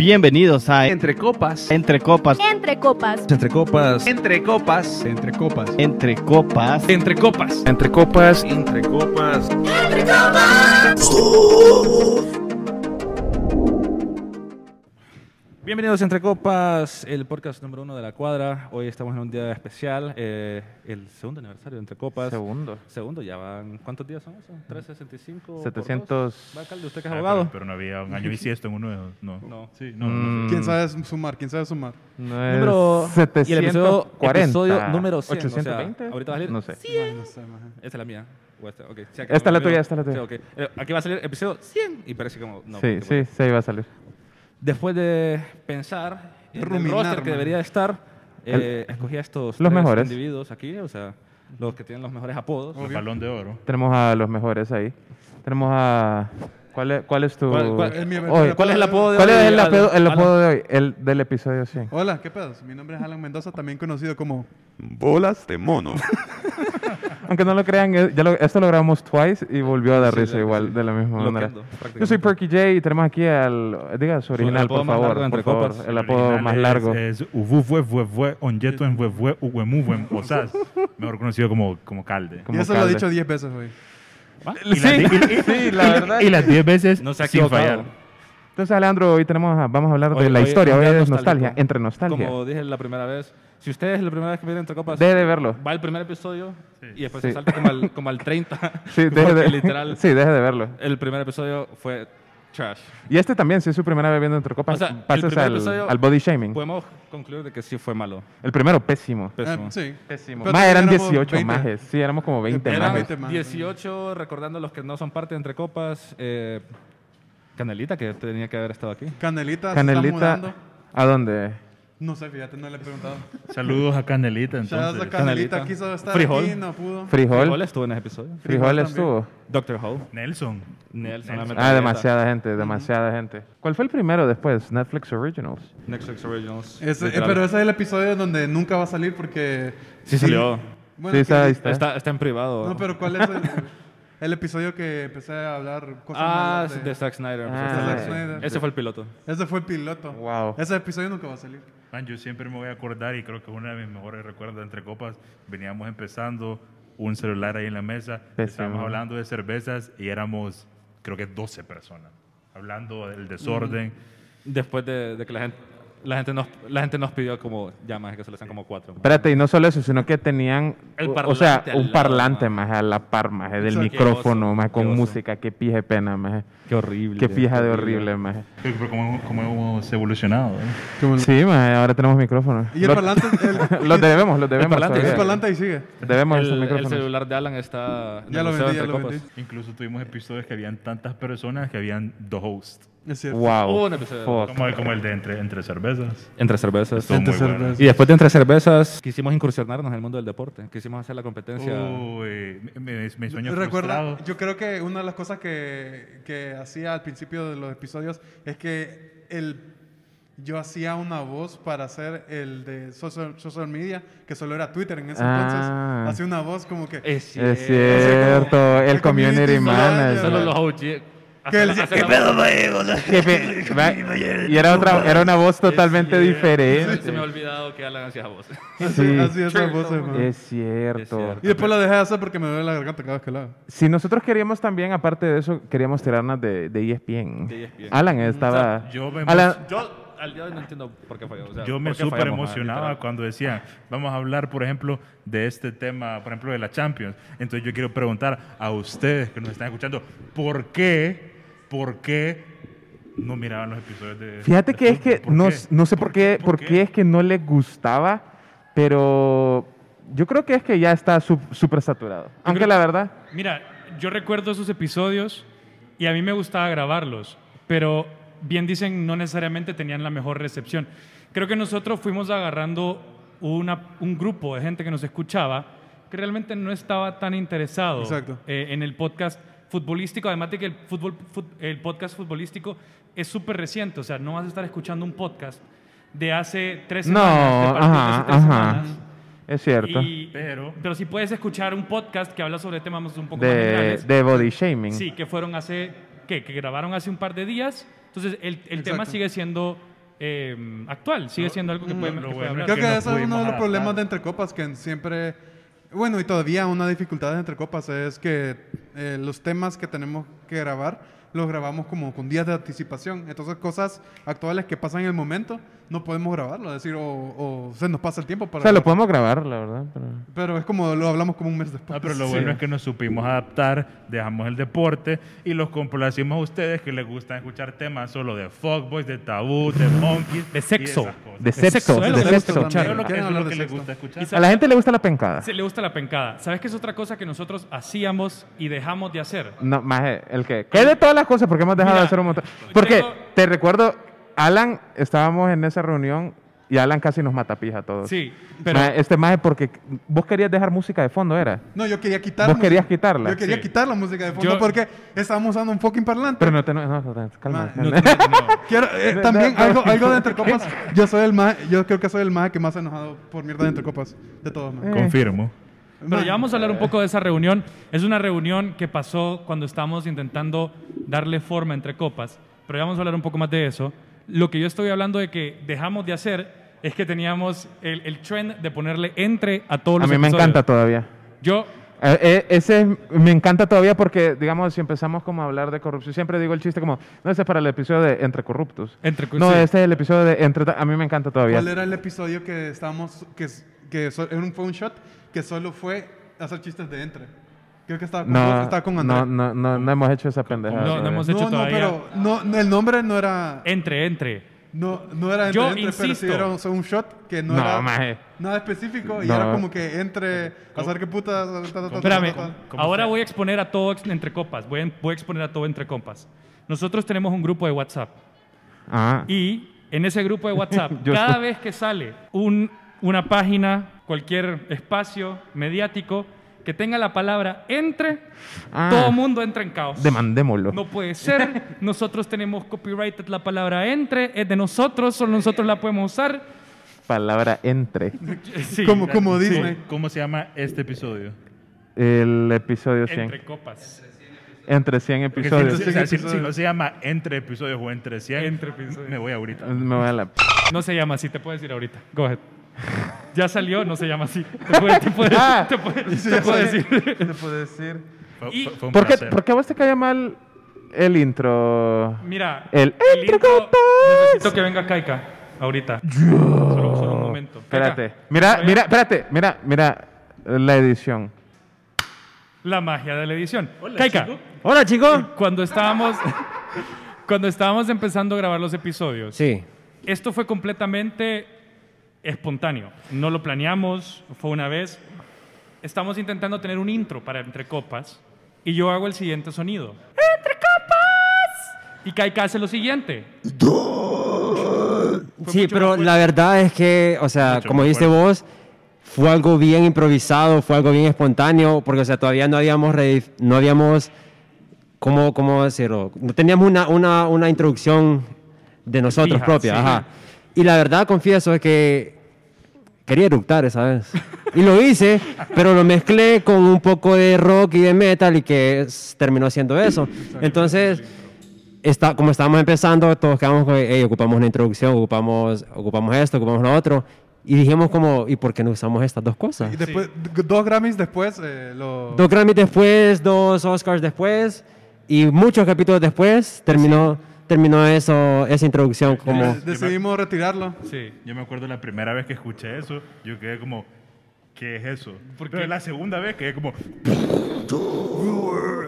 Bienvenidos a Entre copas. Entre Copas. Entre copas. Entre copas. Entre copas. Entre copas. Entre Copas. Entre copas. Entre copas. Entre copas. Bienvenidos a Entre Copas, el podcast número uno de la cuadra. Hoy estamos en un día especial, eh, el segundo aniversario de Entre Copas. Segundo. Segundo, ya van. ¿Cuántos días son esos? ¿365? por 700. dos? Va, alcalde, usted que es Ah, abogado. Pero, pero no había un año bisiesto en uno de los- No. No. Sí, no. Mm, no ¿Quién sabe sumar? ¿Quién sabe sumar? No es Número. Y el episodio, 740. episodio número 100. 820. O sea, ahorita va a salir. No sé. Ay, no sé. Esta es la mía. Esta, ok. Sí, Esta es la tuya, esta es la tuya. Sí, ok. Eh, aquí va a salir episodio 100 y parece como. No, sí, sí, sí, iba a salir. Después de pensar en el Ruminar, roster que debería estar, eh, escogí a estos Los tres mejores. individuos aquí, o sea, los que tienen los mejores apodos. El balón de oro. Tenemos a los mejores ahí. Tenemos a. ¿Cuál es, cuál es tu. ¿Cuál- cuál- Es mi- Oye, ¿Cuál es el apodo de ¿Cuál hoy, es el, apodo, el apodo de hoy? El del episodio 100. Hola, ¿qué pedos? Mi nombre es Alan Mendoza, también conocido como Bolas de Mono. Aunque no lo crean, ya lo- esto lo grabamos twice y volvió a dar Sí, risa igual, sí. de la misma Loquendo, manera. Yo soy Perky J y tenemos aquí al. Diga su original, por favor. por favor. Copas. El apodo más largo. Es Uvufue, Onyeto en Vuefue, Uwemuven, Osas. Mejor conocido como, como Calde. Como y eso lo he calde. dicho 10 veces hoy. Y Sí, las y- sí, la verdad. Y las 10 veces No se ha sin fallar. Entonces, Alejandro, hoy tenemos a- vamos a hablar Hoy- de la hoy historia. Hoy día es nostalgia, entre nostalgia. Como dije la primera vez, si usted es la primera vez que viene entre copas, Debe de verlo. va el primer episodio y después Sí. se salta como al, como al 30. Sí, deje de, literal, sí, deje de verlo. el primer episodio fue trash. Y este también, si es su primera vez viendo entre copas, O sea, primer al, al body shaming. Podemos concluir de que sí fue malo. el primero, pésimo. Pésimo. Eh, sí. Pésimo. Más eran también éramos 18 20. majes. Sí, éramos como 20 Eran Eran majes. 20 más. 18, recordando los que no son parte de Entre Copas. eh, Canelita, que tenía que haber estado aquí. Canelita, se está Canelita, mudando. ¿a dónde? No sé, fíjate, no le he preguntado. Saludos a Canelita, Ya esa entonces. Canelita Canelita. quiso estar Frijol. aquí, no pudo. Frijol. Frijol estuvo en ese episodio. Frijol también. estuvo. Doctor Who. Nelson. Nelson. Ah, demasiada gente, demasiada gente. ¿Cuál fue el primero después? Netflix Originals. Netflix Originals. Ese- eh, pero ese es el episodio donde nunca va a salir porque... Sí salió. Bueno, Sí. Está, está en privado. No, pero ¿cuál es el, el episodio que empecé a hablar cosas Ah, malas de, de Zack Snyder. Ah, Ese- Zack Snyder. Ese fue el piloto. Ese fue el piloto. Wow. Ese episodio nunca va a salir. Man, yo siempre me voy a acordar y creo que uno de mis mejores recuerdos de entre copas, veníamos empezando, un celular ahí en la mesa, Pésimo. estábamos hablando de cervezas y éramos, creo que 12 personas, hablando del desorden. Después de, de que la gente, la, gente nos, la gente nos pidió como ya más que se le hacen como cuatro. Espérate, y no solo eso, sino que tenían, El o- sea, parlante al un lado, parlante maje. más a la par, más del Exacto. micrófono, oso, más qué con oso. música, qué pije pena, más. Qué horrible. Qué fija de horrible, más. Pero cómo, cómo hemos evolucionado. ¿eh? Sí, más, ahora tenemos micrófono. Y el Lo- parlante... El, Los debemos, los debemos. parlante, el todavía. parlante ahí sigue. Debemos esos El, el micrófonos. celular de Alan está en Ya el lo museo vendí, ya entre lo copas. vendí. Incluso tuvimos episodios que habían tantas personas que habían dos hosts, Es cierto. Wow. Un episodio. fuck. como el, como el de entre, entre cervezas. Entre cervezas. Estuvo Entre muy bueno. cervezas. Y después de Entre Cervezas, quisimos incursionarnos en el mundo del deporte. Quisimos hacer la competencia. Uy, mi, mi- mi sueño Recuerda, frustrado. yo creo que una de las cosas que, que hacía al principio de los episodios es que el, yo hacía una voz para hacer el de social, social media, que solo era Twitter en ese Ah. entonces. Hacía una voz como que... Es Es cierto. cierto, el el community community manager. manager. Solo los OG. Que él Hace- decía, hace "¿Qué la va- y era otra, era una voz totalmente Es cierto. diferente. Se me ha olvidado que Alan hacía voz. Sí, Hacía esa Cierto, voz, hermano. es cierto. Es cierto. Y después lo dejé de hacer porque me duele la garganta cada vez que lo hago. Si nosotros queríamos también, aparte de eso, queríamos tirarnos de, de ESPN. De ESPN. Alan estaba... Yo me, Alan, Yo al día de hoy no entiendo por qué falló. O sea, yo me ¿por qué súper emocionaba cuando decían, vamos a hablar, por ejemplo, de este tema, por ejemplo, de la Champions. Entonces yo quiero preguntar a ustedes que nos están escuchando, ¿por qué, por qué no miraban los episodios de Fíjate de que es que ¿Por no, qué? no sé por qué, por qué es que no les gustaba, pero yo creo que es que ya está súper saturado. Aunque creo- la verdad, Mira, yo recuerdo esos episodios y a mí me gustaba grabarlos, pero bien dicen, no necesariamente tenían la mejor recepción. Creo que nosotros fuimos agarrando una- un grupo de gente que nos escuchaba que realmente no estaba tan interesado eh, en el podcast futbolístico, además de que el, fútbol, el podcast futbolístico es súper reciente, o sea, no vas a estar escuchando un podcast de hace tres no, semanas, de partidos de hace ajá, tres ajá. semanas. Es cierto. Y- Pero- pero si puedes escuchar un podcast que habla sobre temas un poco más De, generales. de body shaming. Sí, que fueron hace, ¿qué? Que grabaron hace un par de días. Entonces, el, el tema sigue siendo eh, actual, sigue siendo algo que puede, lo que hablar. Creo que que eso es uno de los problemas de Entre Copas, que siempre, bueno, y todavía una dificultad Entre Copas es que eh, los temas que tenemos que grabar los grabamos como con días de anticipación. Entonces, cosas actuales que pasan en el momento, no podemos grabarlo, es decir, o, o se nos pasa el tiempo O para... sea, lo podemos grabar, la verdad. pero- Pero es como lo hablamos como un mes después. Ah, pero lo bueno es que nos supimos adaptar, dejamos el deporte y los complacimos a ustedes que les gusta escuchar temas solo de fuckboys, de tabú, de monkeys. De sexo. De sexo, de sexo. A la gente le gusta la pencada. Se le gusta la pencada. ¿Sabes qué es otra cosa que nosotros hacíamos y dejamos de hacer? No, más el que. ¿Qué de todas las cosas? Porque hemos dejado Mira, de hacer un montón. Porque tengo- te recuerdo, Alan, estábamos en esa reunión y Alan casi nos mata pija a todos. Sí, pero Maje, este más porque vos querías dejar música de fondo, ¿era? No, yo quería quitar ¿Vos la querías música. quitarla? Yo quería Sí. quitar la música de fondo Yo- porque estábamos usando un fucking parlante. Pero no te. No, no, no, calma. Ma, no, no, no. Quiero, eh, también algo, algo de entre copas. Yo soy el más, yo creo que soy el más que más enojado por mierda de entre copas de todos. Eh. Confirmo. Pero ya vamos a hablar un poco de esa reunión. Es una reunión que pasó cuando estábamos intentando darle forma entre copas. Pero ya vamos a hablar un poco más de eso. Lo que yo estoy hablando de que dejamos de hacer es que teníamos el, el trend de ponerle entre a todos A los mí me episodios. encanta todavía. Yo, Eh, eh, ese es- me encanta todavía porque, digamos, si empezamos como a hablar de corrupción, siempre digo el chiste como, no, ese es para el episodio de Entre Corruptos. entre No, sí. este es el episodio de Entre... A mí me encanta todavía. ¿Cuál era el episodio que estábamos, que, que so- era un, fue un shot que solo fue hacer chistes de entre? Creo que estaba con, No, estaba con André. no, no, no, no hemos hecho esa pendejada. No, no hemos hecho no, no, todavía. pero no, no, el nombre no era, Entre, entre. no, no era entre, Yo entre, pero sí insisto. era un, un shot que no, No, era maje. nada específico y No. era como que entre hacer que putas. ta, ta, ta, ta, Espérame, ahora voy a exponer a todo entre copas. Voy a, voy a exponer a todo entre copas. Nosotros tenemos un grupo de WhatsApp. Ah, Y en ese grupo de WhatsApp, cada vez que sale un- una página, cualquier espacio mediático que tenga la palabra entre, Ah. todo el mundo entra en caos. demandémoslo. No puede ser. Nosotros tenemos copyrighted la palabra entre, es de nosotros, solo nosotros la podemos usar. Palabra entre. Sí, como, como Sí. Disney. ¿Cómo se llama este episodio? El episodio 100. entre Entre, copas. 100 Porque si, episodios. o sea, si- si no se llama entre episodios o entre 100, Entre episodios. me voy ahorita. Me voy a la... No se llama así, te puedo decir ahorita. Go ahead. Ya salió, no se llama así. Te puedo, te puedo- Ah. te puedo- Sí, te ya puedo sé. decir. Te puedo decir. Fue, Y- fue- fue un ¿Por qué, placer. ¿Por qué a vos te cae mal el intro? Mira, El Entre intro, Copas. necesito que venga Kaika ahorita. Solo, solo un momento. Kaika, Espérate. Mira, vaya. mira, espérate. Mira, mira la edición. La magia de la edición. Kaika, Hola, chicos. cuando estábamos, cuando estábamos empezando a grabar los episodios, Sí. esto fue completamente espontáneo. No lo planeamos, fue una vez. Estamos intentando tener un intro para Entre Copas y yo hago el siguiente sonido. ¡Entre Copas! Y Kaika hace lo siguiente. Sí, pero la verdad es que, o sea, Mucho como dijiste vos, fue algo bien improvisado, fue algo bien espontáneo, porque, o sea, todavía no habíamos, no habíamos, ¿cómo, cómo decirlo? No teníamos una, una, una introducción de nosotros Fija, propia, sí. ajá. Y la verdad, confieso, es que quería eructar esa vez. Y lo hice, pero lo mezclé con un poco de rock y de metal y que s- terminó haciendo eso. Entonces, está, como estábamos empezando, todos quedamos con, hey, ocupamos una introducción, ocupamos, ocupamos esto, ocupamos lo otro. Y dijimos como, ¿y por qué no usamos estas dos cosas? Y después, d- dos Grammys después, eh, lo... Dos Grammys después, dos Oscars después y muchos capítulos después terminó, terminó eso, esa introducción como... de- decidimos retirarlo. Sí. Yo me acuerdo la primera vez que escuché eso, yo quedé como, ¿qué es eso? ¿Por Pero qué? la segunda vez quedé como,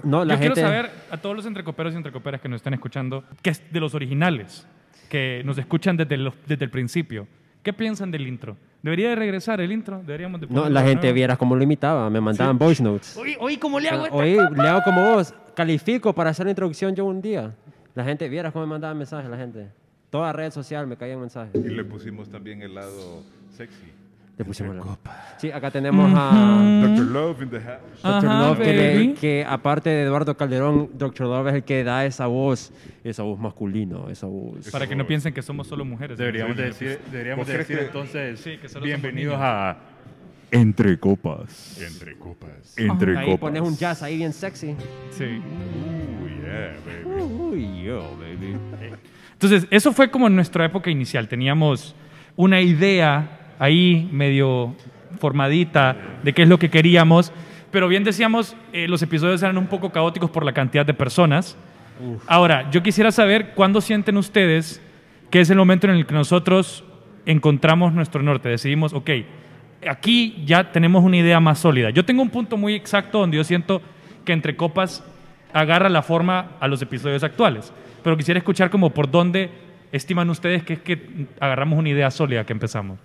No, la Yo gente... quiero saber a todos los entrecoperos y entrecoperas que nos están escuchando, que es de los originales, que nos escuchan desde, los- desde el principio. ¿Qué piensan del intro? ¿Debería de regresar el intro? Deberíamos de No, la de gente vieras cómo lo imitaba, me mandaban voice notes. Oye, oye, ¿cómo le hago? Oye, le hago como vos, califico para hacer la introducción yo un día. La gente, vieras cómo me mandaban mensajes la gente. Toda red social me caían mensajes. Y le pusimos también el lado sexy. Le pusimos la... Sí, acá tenemos a Dr. Love in the house. Dr. Ajá, Love, que, le- que aparte de Eduardo Calderón, Dr. Love es el que da esa voz, esa voz masculina, esa voz. Para que no piensen que somos solo mujeres. deberíamos de decir, deberíamos de ¿Vos crees decir que- entonces, Sí, que solo bienvenidos a Entre Copas. Entre copas. Entre Ahí Copas. pones un jazz ahí bien sexy. Sí. Oh, yeah, baby. Yo, baby. Entonces, eso fue como nuestra época inicial. Teníamos una idea ahí medio formadita de qué es lo que queríamos, pero bien decíamos, eh, los episodios eran un poco caóticos por la cantidad de personas. Ahora, yo quisiera saber cuándo sienten ustedes que es el momento en el que nosotros encontramos nuestro norte, decidimos, ok, aquí ya tenemos una idea más sólida. Yo tengo un punto muy exacto donde yo siento que Entre Copas agarra la forma a los episodios actuales, pero quisiera escuchar como por dónde estiman ustedes que es que agarramos una idea sólida que empezamos.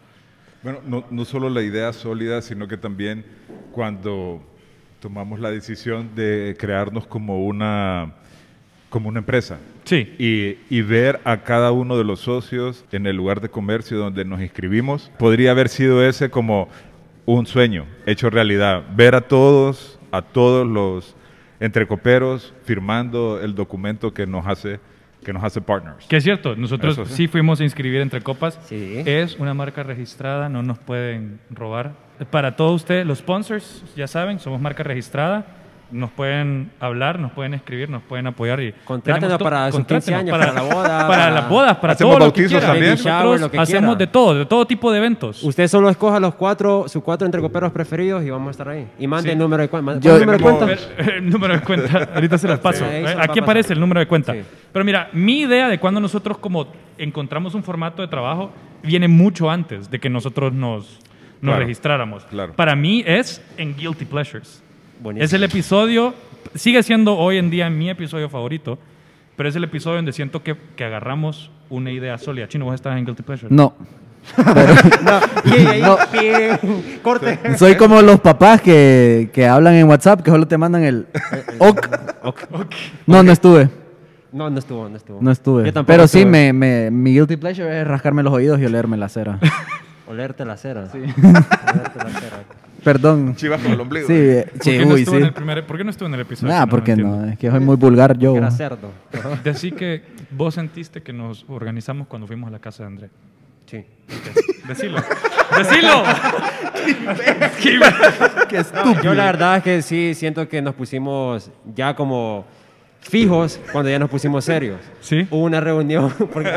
Bueno, no, no solo la idea sólida, sino que también cuando tomamos la decisión de crearnos como una, como una empresa Sí, y, y ver a cada uno de los socios en el lugar de comercio donde nos inscribimos, podría haber sido ese como un sueño hecho realidad. Ver a todos, a todos los entrecoperos firmando el documento que nos hace, que nos hace partners. que es cierto, nosotros Eso sí. sí fuimos a inscribir Entre Copas. Sí. Es una marca registrada, no nos pueden robar. Para todos ustedes, los sponsors, ya saben, somos marca registrada. Nos pueden hablar, nos pueden escribir, nos pueden apoyar. y Contrátenos para sus 15 contrátenos años, para la boda, Para para- las bodas, para Hacemos todo lo que bautizos quieran. también. Nosotros lo que hacemos quiera. de todo, de todo tipo de eventos. Usted solo escoja los cuatro, sus cuatro entrecoperos preferidos y vamos a estar ahí. Y mande Sí. el número de cuenta. Yo- ¿Cuál número de cuenta? El número de cuenta, ahorita se las paso. Sí, Eh, Aquí aparece el número de cuenta. Sí. Pero mira, mi idea de cuando nosotros como encontramos un formato de trabajo viene mucho antes de que nosotros nos, nos Claro, registráramos. claro. Para mí es en Guilty Pleasures. Buenísimo. Es el episodio, sigue siendo hoy en día mi episodio favorito, pero es el episodio donde siento que, que agarramos una idea sólida. Chino, vos estás en Guilty Pleasures. No. Y ahí, y- corte. Soy como los papás que, que hablan en WhatsApp, que solo te mandan el ok. No, no estuve. No, no estuvo, no estuvo. No estuve. Yo tampoco Pero sí, estuve. me, me- mi guilty pleasure es rascarme los oídos y olerme la cera. Olerte la cera. Sí. Olerte la cera. Perdón. Chivas con el ombligo. Sí, eh, ¿Por, sí, qué no uy, estuvo sí. en el primer- ¿Por qué no estuvo en el episodio? Nah, No, porque entiendo. no, es que soy muy vulgar yo. Era cerdo. Decí que vos sentiste que nos organizamos cuando fuimos a la casa de André. Sí. Decilo. Decilo. No, yo la verdad es que sí siento que nos pusimos ya como fijos cuando ya nos pusimos serios. Sí. Hubo una reunión, porque,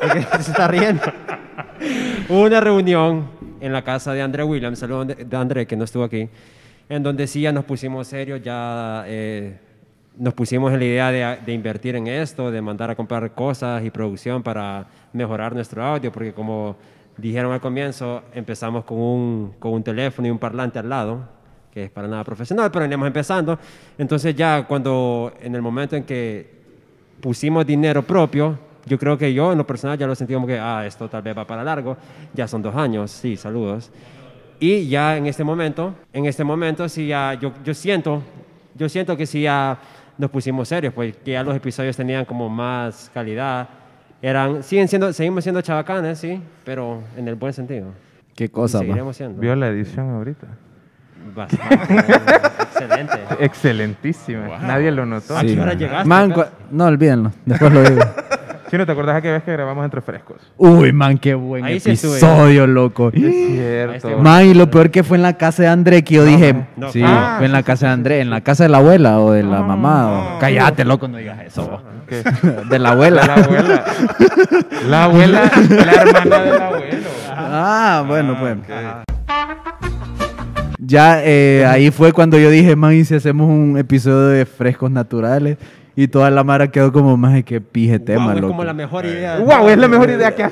porque se está riendo. Hubo una reunión en la casa de André Williams, saludos de, André que no estuvo aquí, en donde sí ya nos pusimos serios, ya eh, nos pusimos en la idea de, de invertir en esto, de mandar a comprar cosas y producción para mejorar nuestro audio, porque como dijeron al comienzo, empezamos con un, con un teléfono y un parlante al lado, que es para nada profesional, pero veníamos empezando. Entonces ya cuando, en el momento en que pusimos dinero propio, yo creo que yo en lo personal ya lo sentí como que, ah, esto tal vez va para largo, ya son dos años, sí, saludos. Y ya en este momento, en este momento sí ya, yo, yo siento, yo siento que sí ya nos pusimos serios, pues que ya los episodios tenían como más calidad, eran, siguen siendo, seguimos siendo chabacanes, sí, pero en el buen sentido. Qué cosa, seguiremos siendo. Vio la edición ahorita. Bastante, excelente. Excelentísima. Nadie lo notó. ¿A qué hora llegaste? Man, no, olvídenlo. Después lo digo. Chino, ¿te acordás aquella vez que grabamos entre frescos? Uy, man, qué buen Ahí sí estuve. episodio, loco. Es cierto. Man, y lo peor que fue en la casa de André, que yo dije, no. sí, Ah, fue en la casa de André, en la casa de la abuela o de la mamá. o- Cállate, loco, no digas eso. ¿Qué? De la La abuela. abuela. La abuela, la hermana del abuelo. Ah, bueno, pues. Ya eh, ahí fue cuando yo dije, man, y si hacemos un episodio de frescos naturales. Y toda la mara quedó como, más de que pije tema, Guau, es como la mejor idea. Wow, es la mejor idea que,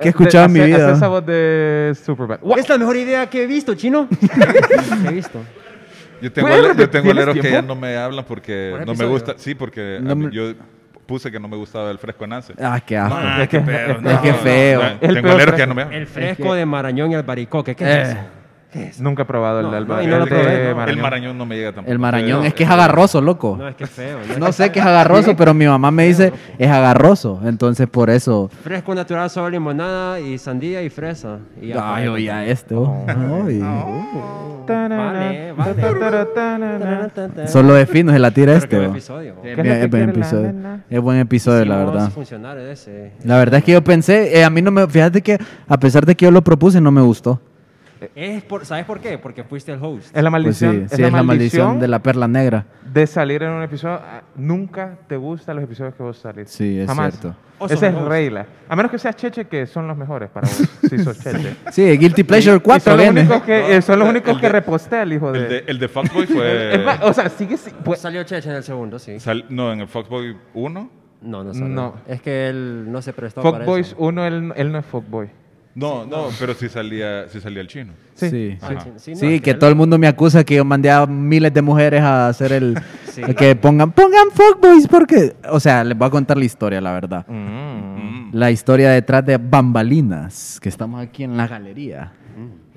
que he escuchado en mi vida. esa voz de Superbad. Wow. Es la mejor idea que he visto, chino. que he visto. Yo tengo, ¿Puedes ale- yo tengo ¿Tienes aleros que ya no me hablan porque Por no me gusta. Sí, porque No a mí- me- yo puse que no me gustaba el fresco Nance. Ah, qué asco. Es que- es que feo. No, El tengo aleros que ya no fresco. me hablan. El fresco de Marañón y Albaricoque. ¿Qué es Eh. eso? ¿Qué es? Nunca he probado el No, de Alba. no, y no lo el de probé, no. El Marañón. marañón no me llega tampoco. El marañón, es que es agarroso, loco. No, es que es feo. ¿no? Sé qué es agarroso, pero mi mamá me dice es agarroso. Entonces por eso. Fresco natural, solo limonada y sandía y fresa. Y ya, Ay, oye, a este. oh. Ay. Vale, vale. Solo de fino se la tira este. buen oh. episodio. Es lo buen episodio. Es buen episodio, la verdad. La verdad es que yo pensé, eh, a mí no me, fíjate que a pesar de que yo lo propuse, no me gustó. Es por, ¿Sabes por qué? Porque fuiste el host. Es la Pues sí, maldición. sí, es la maldición de la perla negra. de salir en un episodio, ah, nunca te gustan los episodios que vos salís. Sí, es Jamás. cierto. Esa es hosts. regla. A menos que seas Cheche, que son los mejores para vos, si sos Cheche. Sí, Guilty Pleasure Y 4 son los viene. únicos que, eh, son los El únicos de- que repostea el hijo de... El de, el de Fuckboy fue... Es o sea, sigue... si- pues, Salió Cheche en el segundo, sí. sal- no, en el Fuckboy 1. No, no salió. No. Es que él no se prestó para eso. 1, él, él no es Fuckboy. No, no, pero sí salía, sí salía el chino. Sí. Sí. Sí, no, que todo el mundo me acusa que yo mandé a miles de mujeres a hacer el... Sí. Que pongan, pongan fuckboys porque... O sea, les voy a contar la historia, la verdad. Mm. La historia detrás de Bambalinas, que estamos aquí en la galería.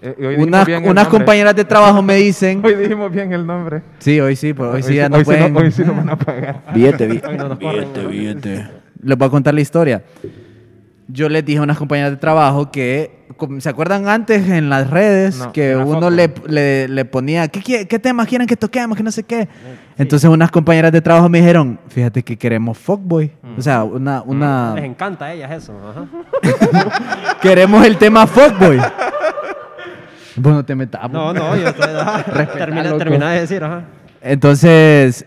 Eh, hoy dijimos Unas, bien el unas nombre. compañeras de trabajo me dicen... Hoy dijimos bien el nombre. Sí, hoy sí, pero hoy sí ya sí- no hoy sí pueden... hoy sí nos van a pagar. Billete, bi- Hoy no nos corren, ¿no? Les voy a contar la historia. Yo les dije a unas compañeras de trabajo que, ¿se acuerdan antes en las redes No, que la uno le, le, le ponía, ¿qué, qué temas quieren que toquemos? Que no sé qué. Entonces unas compañeras de trabajo me dijeron, fíjate que queremos fuckboy. O sea, una, una Les encanta a ellas eso. Ajá. queremos el tema fuckboy. bueno, te metas. No, no, yo estoy... termina, termina de decir, ajá. Entonces,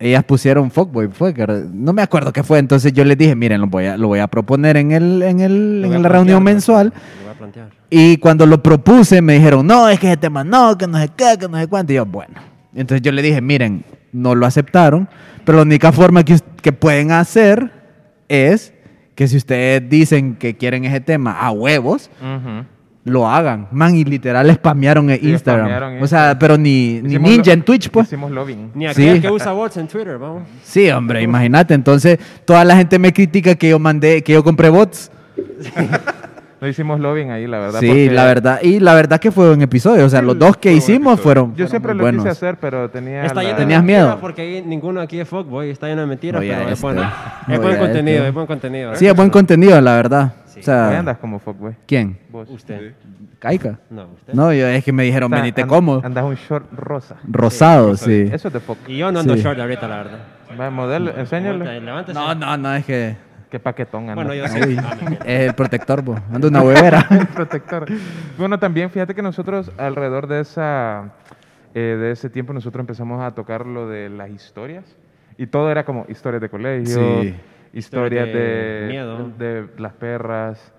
ellas pusieron fuckboy, fue, no me acuerdo qué fue. Entonces yo les dije, miren, lo voy a, lo voy a proponer en, el, en, el, en la reunión mensual. Lo voy a plantear. Y cuando lo propuse, me dijeron, no, es que ese tema no, que no sé qué, que no sé cuánto. Y yo, bueno. Entonces yo le dije, miren, no lo aceptaron, pero la única forma que, que pueden hacer es que si ustedes dicen que quieren ese tema a huevos, Ujú. Lo hagan. Man, y literal spamearon en Sí, Instagram. spamearon o sea, pero ni, ni ninja lo- en Twitch, pues. Hicimos lobbying. Ni aquel Sí. que usa bots en Twitter, vamos. Sí, hombre, imagínate. Entonces, toda la gente me critica que yo mandé, que yo compré bots. No hicimos lobbying ahí, la verdad. Sí, porque la verdad. Y la verdad que fue un episodio. O sea, los dos que hicimos episodio. fueron. Yo fueron siempre muy lo buenos. quise hacer, pero tenía. Está la- lleno de ¿Tenías miedo? Porque ahí ninguno aquí es fuckboy. Está lleno de mentiras, pero es bueno. Es buen este. contenido, es buen contenido. Sí, es buen contenido, la verdad. O Hoy sea, andas como fuckboy. ¿quién? Vos. Usted. Caica. No, usted. No, yo, es que me dijeron, O sea, venite and- cómodo. Andas un short rosa. Rosado, sí. Eso es de fuck. Y yo no ando Sí. short ahorita, la verdad. Va, modelo, Levántese. No, no, no, es que. Qué paquetón anda. Bueno, yo sí. Uy, Ah, es el protector, bo. Ando una huevera. protector. Bueno, también fíjate que nosotros alrededor de esa eh, de ese tiempo nosotros empezamos a tocar lo de las historias y todo era como historias de colegio, Sí. historias Historias de, de miedo. de las perras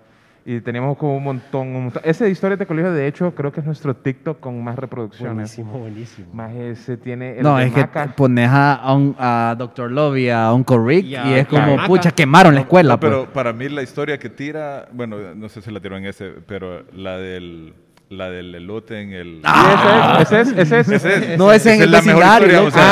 y teníamos como un montón, un montón. Ese de historias de colegio de hecho creo que es nuestro TikTok con más reproducciones. Buenísimo, buenísimo. Más ese tiene el No, de es que pones a, a, un- a Dr. Love y a Uncle Rick Y es como, Maca. pucha, quemaron la escuela. No, pero pues. para mí la historia que tira, bueno, no sé si la tiró en ese, pero la del, la del elote en el... Ah, Sí, ese es, ese es, ese es. Ese es. No, ese en el es vecindario, historia, o sea,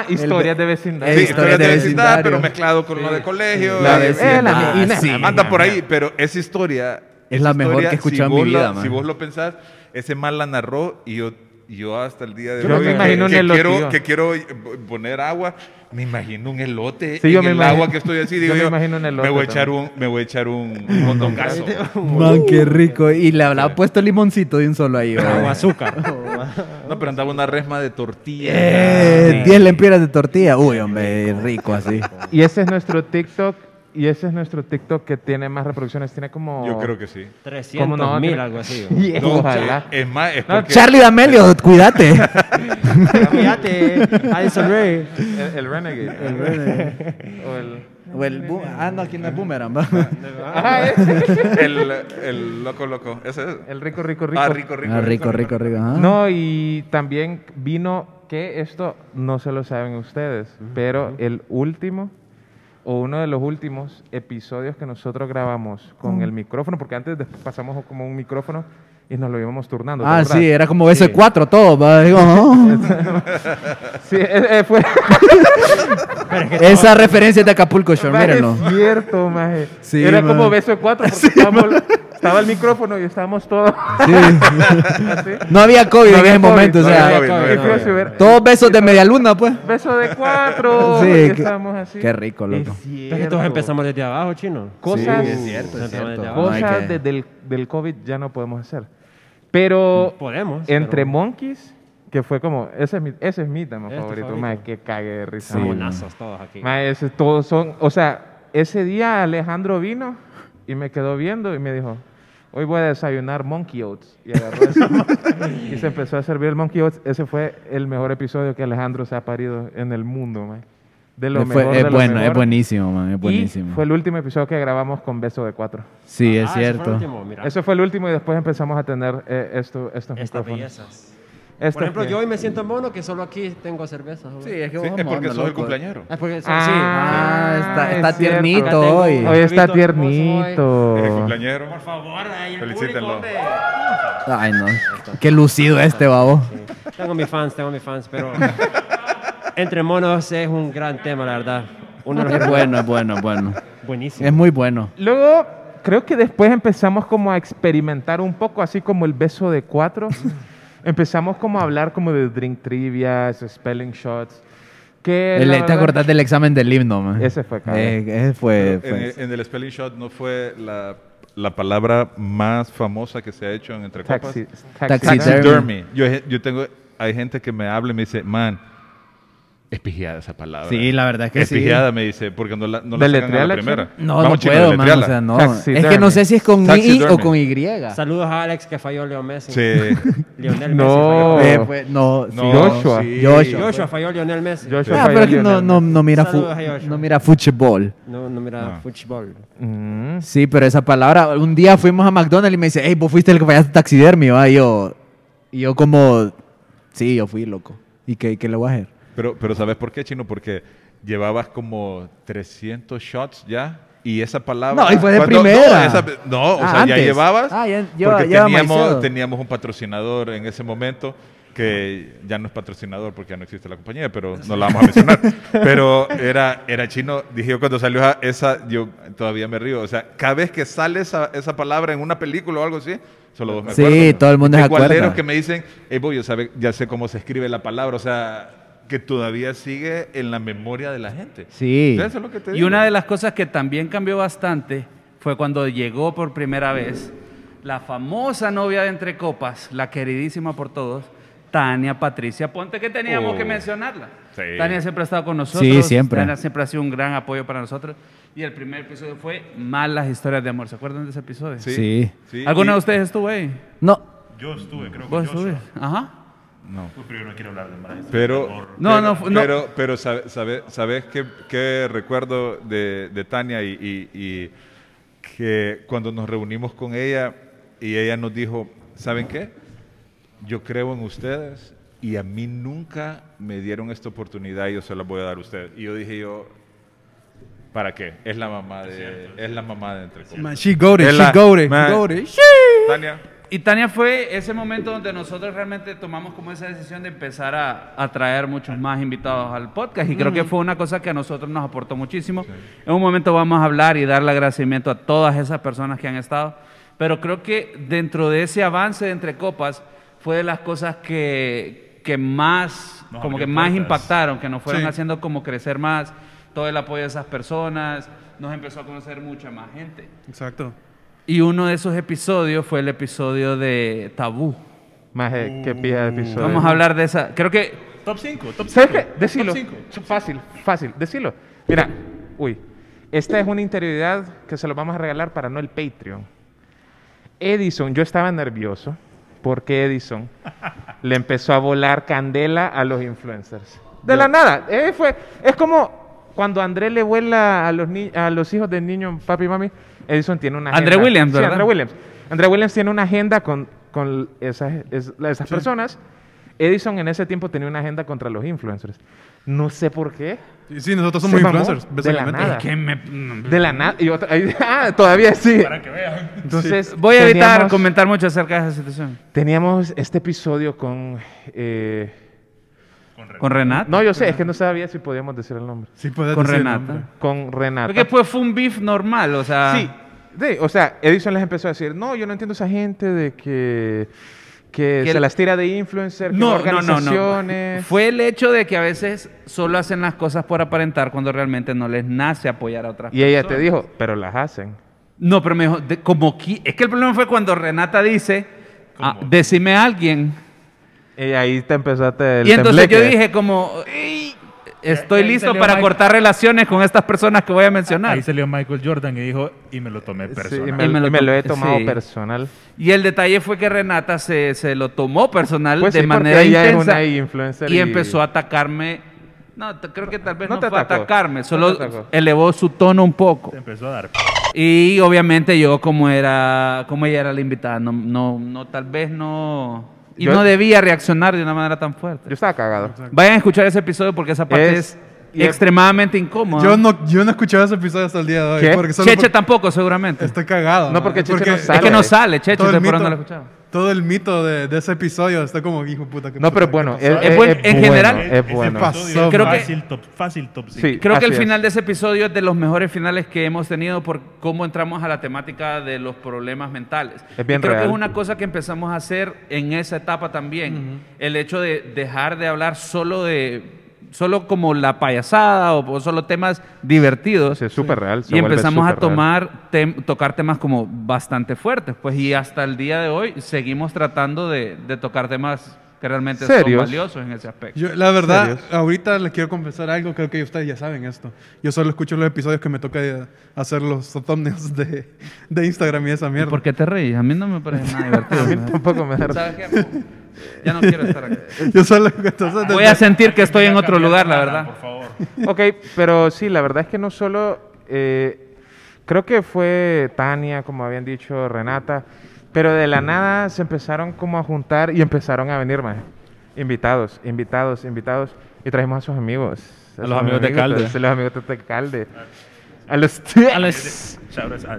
Ah, historias de vecindad. Eh, Sí, historias de de vecindad, vecindario. pero mezclado con lo de colegio. La vecindad, eh, la- sí. Anda por ahí, pero esa historia... Es la mejor que he escuchado en si mi vos vida, la- man. Si vos lo pensás, ese mal la narró y yo, y yo hasta el día de Yo hoy... me que- quiero, yo. que quiero eh, poner agua, me imagino un elote Sí, yo en me el imagino- agua que estoy así. yo Digo me imagino un elote me voy a echar un, me voy a echar un, un. Man, qué rico. Y le habrá puesto limoncito de un solo ahí. O azúcar. No, pero andaba una resma de tortilla. Eh, 10 lempiras de tortilla. Uy, hombre, rico así. Y ese es nuestro TikTok. Y ese es nuestro TikTok que tiene más reproducciones. Tiene como. Yo creo que sí. 300 mil, Tiene- algo así. Yeah, No, ojalá. Es más, es No, porque... Charlie D'Amelio, cuídate. Fíjate, Addison Ray. El, el Renegade. o el. O el boom- ah, no, aquí no es boomerang. va. Ajá, ese. El, el loco loco. Ese es. El rico, rico, rico. Ah, rico, rico. Ah, rico, rico, rico. No, y también vino que esto no se lo saben ustedes, pero el último o uno de los últimos episodios que nosotros grabamos con el micrófono, porque antes después pasamos como un micrófono y nos lo íbamos turnando. ¿te Ah, sí, era como beso de cuatro todo. digo, oh. Sí, eh, eh, fue. Esa referencia de Acapulco Shore, mírenlo. Es cierto, maje. Sí, Era maje. como beso de cuatro, porque estábamos- estaba el micrófono y estábamos todos. Sí. No había COVID No en había ese COVID, momento, todos besos de media luna, pues. Beso de cuatro. Sí, qué- estábamos así. qué rico, loco. Es Es que todos empezamos desde abajo, chino. Cosas, Sí, es cierto, es cierto. cosas desde el del COVID ya no podemos hacer. Pero Podemos. entre pero- Monkeys, que fue como, ese es mi, ese es mi tema ¿Es tu favorito, mae, que cague de risa. Nazos todos aquí. Mae, ese- todos son, o sea, ese día Alejandro vino y me quedó viendo y me dijo, hoy voy a desayunar Monkey Oats. Y agarró eso y se empezó a servir el Monkey Oats. Ese fue el mejor episodio que Alejandro se ha parido en el mundo, man. De lo Fue- mejor, es de lo bueno, es mejor. buenísimo, man, es Y buenísimo. fue el último episodio que grabamos con Beso de Cuatro. Sí, es Ah, ese fue el cierto. último, mira. Eso fue el último y después empezamos a tener eh, esto, estos Estas micrófonos. bellezas. Estos Por ejemplo, que- yo hoy me siento mono que solo aquí tengo cerveza. joder. Sí, es que Sí, vos es porque sos el cumpleañero. Ah, porque so- Ah, sí. Ah, está, es está cierto. tiernito hoy. Hoy está tiernito. Eres cumpleañero. Por favor, ahí el Felicítenlo. público. Ay, no. Qué lucido este, babo. Tengo mis fans, tengo mis fans, pero entre monos es un gran tema, la verdad. Uno de los Es bueno, es bueno, es bueno. buenísimo. Es muy bueno. Luego, creo que después empezamos como a experimentar un poco, así como el beso de cuatro. empezamos como a hablar como de drink trivias, spelling shots. Que El- la ¿Te acordás del examen del himno, man? Ese fue, cabrón. Eh, ese fue. Fue- en, el, en el spelling shot no fue la, la palabra más famosa que se ha hecho en Entre Copas. Taxi, Taxidermy. Taxidermy. Yo, yo tengo, hay gente que me habla y me dice, man, es pigiada esa palabra. Sí, la verdad es que es sí. pigiada, me dice, porque no la, no la sacan a ¿Deletréala, la primera. No, Vamos, no chino, puedo, man. O sea, no. Taxidermy. Es que no sé si es con I Taxidermy. o con Y. Saludos a Alex que falló Leo Messi. Sí. Lionel No. Messi. Eh, falló. fue- no, sí. No, Joshua. sí. Joshua. Joshua falló Lionel Messi. Joshua Ah, falló pero es que no, no, Messi. no mira, no mira fútbol. No, no mira No. fútbol. Mm. Sí, pero esa palabra, un día fuimos a McDonald's y me dice, hey, vos fuiste el que fallaste taxidermio, ¿va? Y yo, y yo como, sí, yo fui loco. ¿Y qué, qué le voy a hacer? Pero, pero ¿sabes por qué, Chino? Porque llevabas como 300 shots ya. Y esa palabra... No, y fue de cuando- primera. No, esa- no, o Ah, sea, ya antes. llevabas... Ah, ya lleva- porque maicero. teníamos, teníamos un patrocinador en ese momento que ya no es patrocinador porque ya no existe la compañía, pero no la vamos a mencionar. pero era, era chino. Dije yo cuando salió esa- esa, yo todavía me río. O sea, cada vez que sale esa, esa palabra en una película o algo así, solo vos me Sí, acuerdo. todo el mundo alderos acuerda. que me dicen, hey, boy, yo sabe, ya sé cómo se escribe la palabra. O sea, que todavía sigue en la memoria de la gente. Sí. Eso es lo que te Y digo. una de las cosas que también cambió bastante fue cuando llegó por primera vez la famosa novia de Entre Copas, la queridísima por todos, Tania Patricia Ponte, que teníamos Oh. que mencionarla. Sí. Tania siempre ha estado con nosotros. Sí, siempre. Tania siempre ha sido un gran apoyo para nosotros. Y el primer episodio fue Malas historias de amor. ¿Se acuerdan de ese episodio? Sí. sí, ¿Alguno de ustedes estuvo ahí? No, Yo estuve, creo que ¿Vos estuviste? Ajá. No. Uy, pero yo no quiero hablar de historias Pero. No, pero, no, pero, pero sabe- sabe- ¿sabes qué, qué recuerdo de, de Tania? Y, y- y que cuando nos reunimos con ella y ella nos dijo, ¿saben qué? Yo creo en ustedes y a mí nunca me dieron esta oportunidad y yo se la voy a dar a ustedes. Y yo dije yo, ¿para qué? Es la mamá de, es la mamá de entre she goated, Es she goated. Tania, Y Tania fue ese momento donde nosotros realmente tomamos como esa decisión de empezar a, a traer muchos más invitados al podcast y creo que fue una cosa que a nosotros nos aportó muchísimo. En un momento vamos a hablar y darle agradecimiento a todas esas personas que han estado, pero creo que dentro de ese avance de entre copas fue de las cosas que, que más, Nos como que más impactaron, que nos fueron Sí. haciendo como crecer más, todo el apoyo de esas personas, nos empezó a conocer mucha más gente. Exacto. Y uno de esos episodios fue el episodio de Tabú. Más eh, que pija de episodio. Vamos a hablar de esa. Creo que Top 5, top 5. ¿Sabes qué? Decilo. Top 5. Fácil, fácil. Decilo. Mira, uy. Esta es una interioridad que se lo vamos a regalar para no el Patreon. Edison, yo estaba nervioso porque Edison le empezó a volar candela a los influencers. De la nada. Eh, fue, es como cuando André le vuela a los, ni- a los hijos del niño, papi y mami. Edison tiene una André agenda. Williams, Sí, ¿verdad? André Williams. André Williams tiene una agenda con, con esas, es- esas personas. Edison en ese tiempo tenía una agenda contra los influencers. No sé por qué. Sí, nosotros somos influencers, de la nada. que me- De la nada. y otra- ahí- ah, todavía sí. Para que vean. Entonces, voy a evitar teníamos- comentar mucho acerca de esa situación. Teníamos este episodio con. eh, Con Renata. no, yo sé, es que no sabía si podíamos decir el nombre. Sí, puedes Con decir el Renata. nombre. Con Renata. Porque pues fue un beef normal, o sea. Sí, sí, o sea, Edison les empezó a decir: No, yo no entiendo esa gente de que. Que, Que se el- las tira de influencer, que No, no, no, no. organizaciones. Fue el hecho de que a veces solo hacen las cosas por aparentar cuando realmente no les nace apoyar a otras Y ella personas. te dijo, pero las hacen. No, pero me dijo, de- como qui- es que el problema fue cuando Renata dice, ah, decime a alguien. Y ahí te empezaste el y entonces yo dije como, "Ey, estoy ahí listo para cortar relaciones con estas personas que voy a mencionar. Ahí salió Michael Jordan y dijo, y me lo tomé Sí, personal. y me, Y me lo y me lo he tom- tomado sí. personal. Y el detalle fue que Renata se, se lo tomó personal Pues de sí, manera ella es intensa una influencer y, y- empezó a atacarme. No, creo que tal vez No no, te fue a atacó. atacarme, No solo atacó. elevó su tono un poco. Te empezó a dar. Y obviamente yo como era, como ella era la invitada, no, no, no tal vez no, y Yo- no debía reaccionar de una manera tan fuerte. Yo estaba cagado. Vayan a escuchar ese episodio porque esa parte Es- es, y es- extremadamente incómoda. Yo no, yo no he escuchado ese episodio hasta el día de hoy. ¿Qué? Porque solo Cheche por- tampoco, seguramente. Estoy cagado. No, porque Cheche no es sale. que no sale, Cheche, eso no lo he escuchado. Todo el mito de, de ese episodio está como, hijo de puta. ¿qué No, pero ¿Qué bueno, pasó? es, Es es- buen- en bueno, general, es Ese bueno. episodio Creo es que- fácil, top, fácil top Sí. 5. Creo que el Así es. final de ese episodio es de los mejores finales que hemos tenido por cómo entramos a la temática de los problemas mentales. Es bien Y creo que es una cosa que empezamos a hacer en esa etapa también. El hecho de dejar de hablar solo de solo como la payasada o, o solo temas divertidos. Sí, es súper real. se y empezamos a tomar tem- tocar temas como bastante fuertes, pues y hasta el día de hoy seguimos tratando de, de tocar temas que realmente son valiosos en ese aspecto. Yo, la verdad, ¿Serios? ahorita les quiero confesar algo, creo que ustedes ya saben esto. Yo solo escucho los episodios que me toca hacer los thumbnails de, de Instagram y esa ¿Y mierda. ¿Por qué te reís? A mí no me parece nada divertido. A mí tampoco me da ¿Sabes qué? Ya no quiero estar aquí. Yo solo, entonces, Voy a sentir que estoy en otro lugar, la verdad. Por favor. Ok, pero sí, la verdad es que no solo. eh, creo que fue Tania, como habían dicho, Renata, pero de la nada se empezaron como a juntar y empezaron a venir más. Invitados, invitados, invitados. Y trajimos a sus amigos. A los amigos de Calde. A los amigos de Calde. A los. A los- Shoutouts a.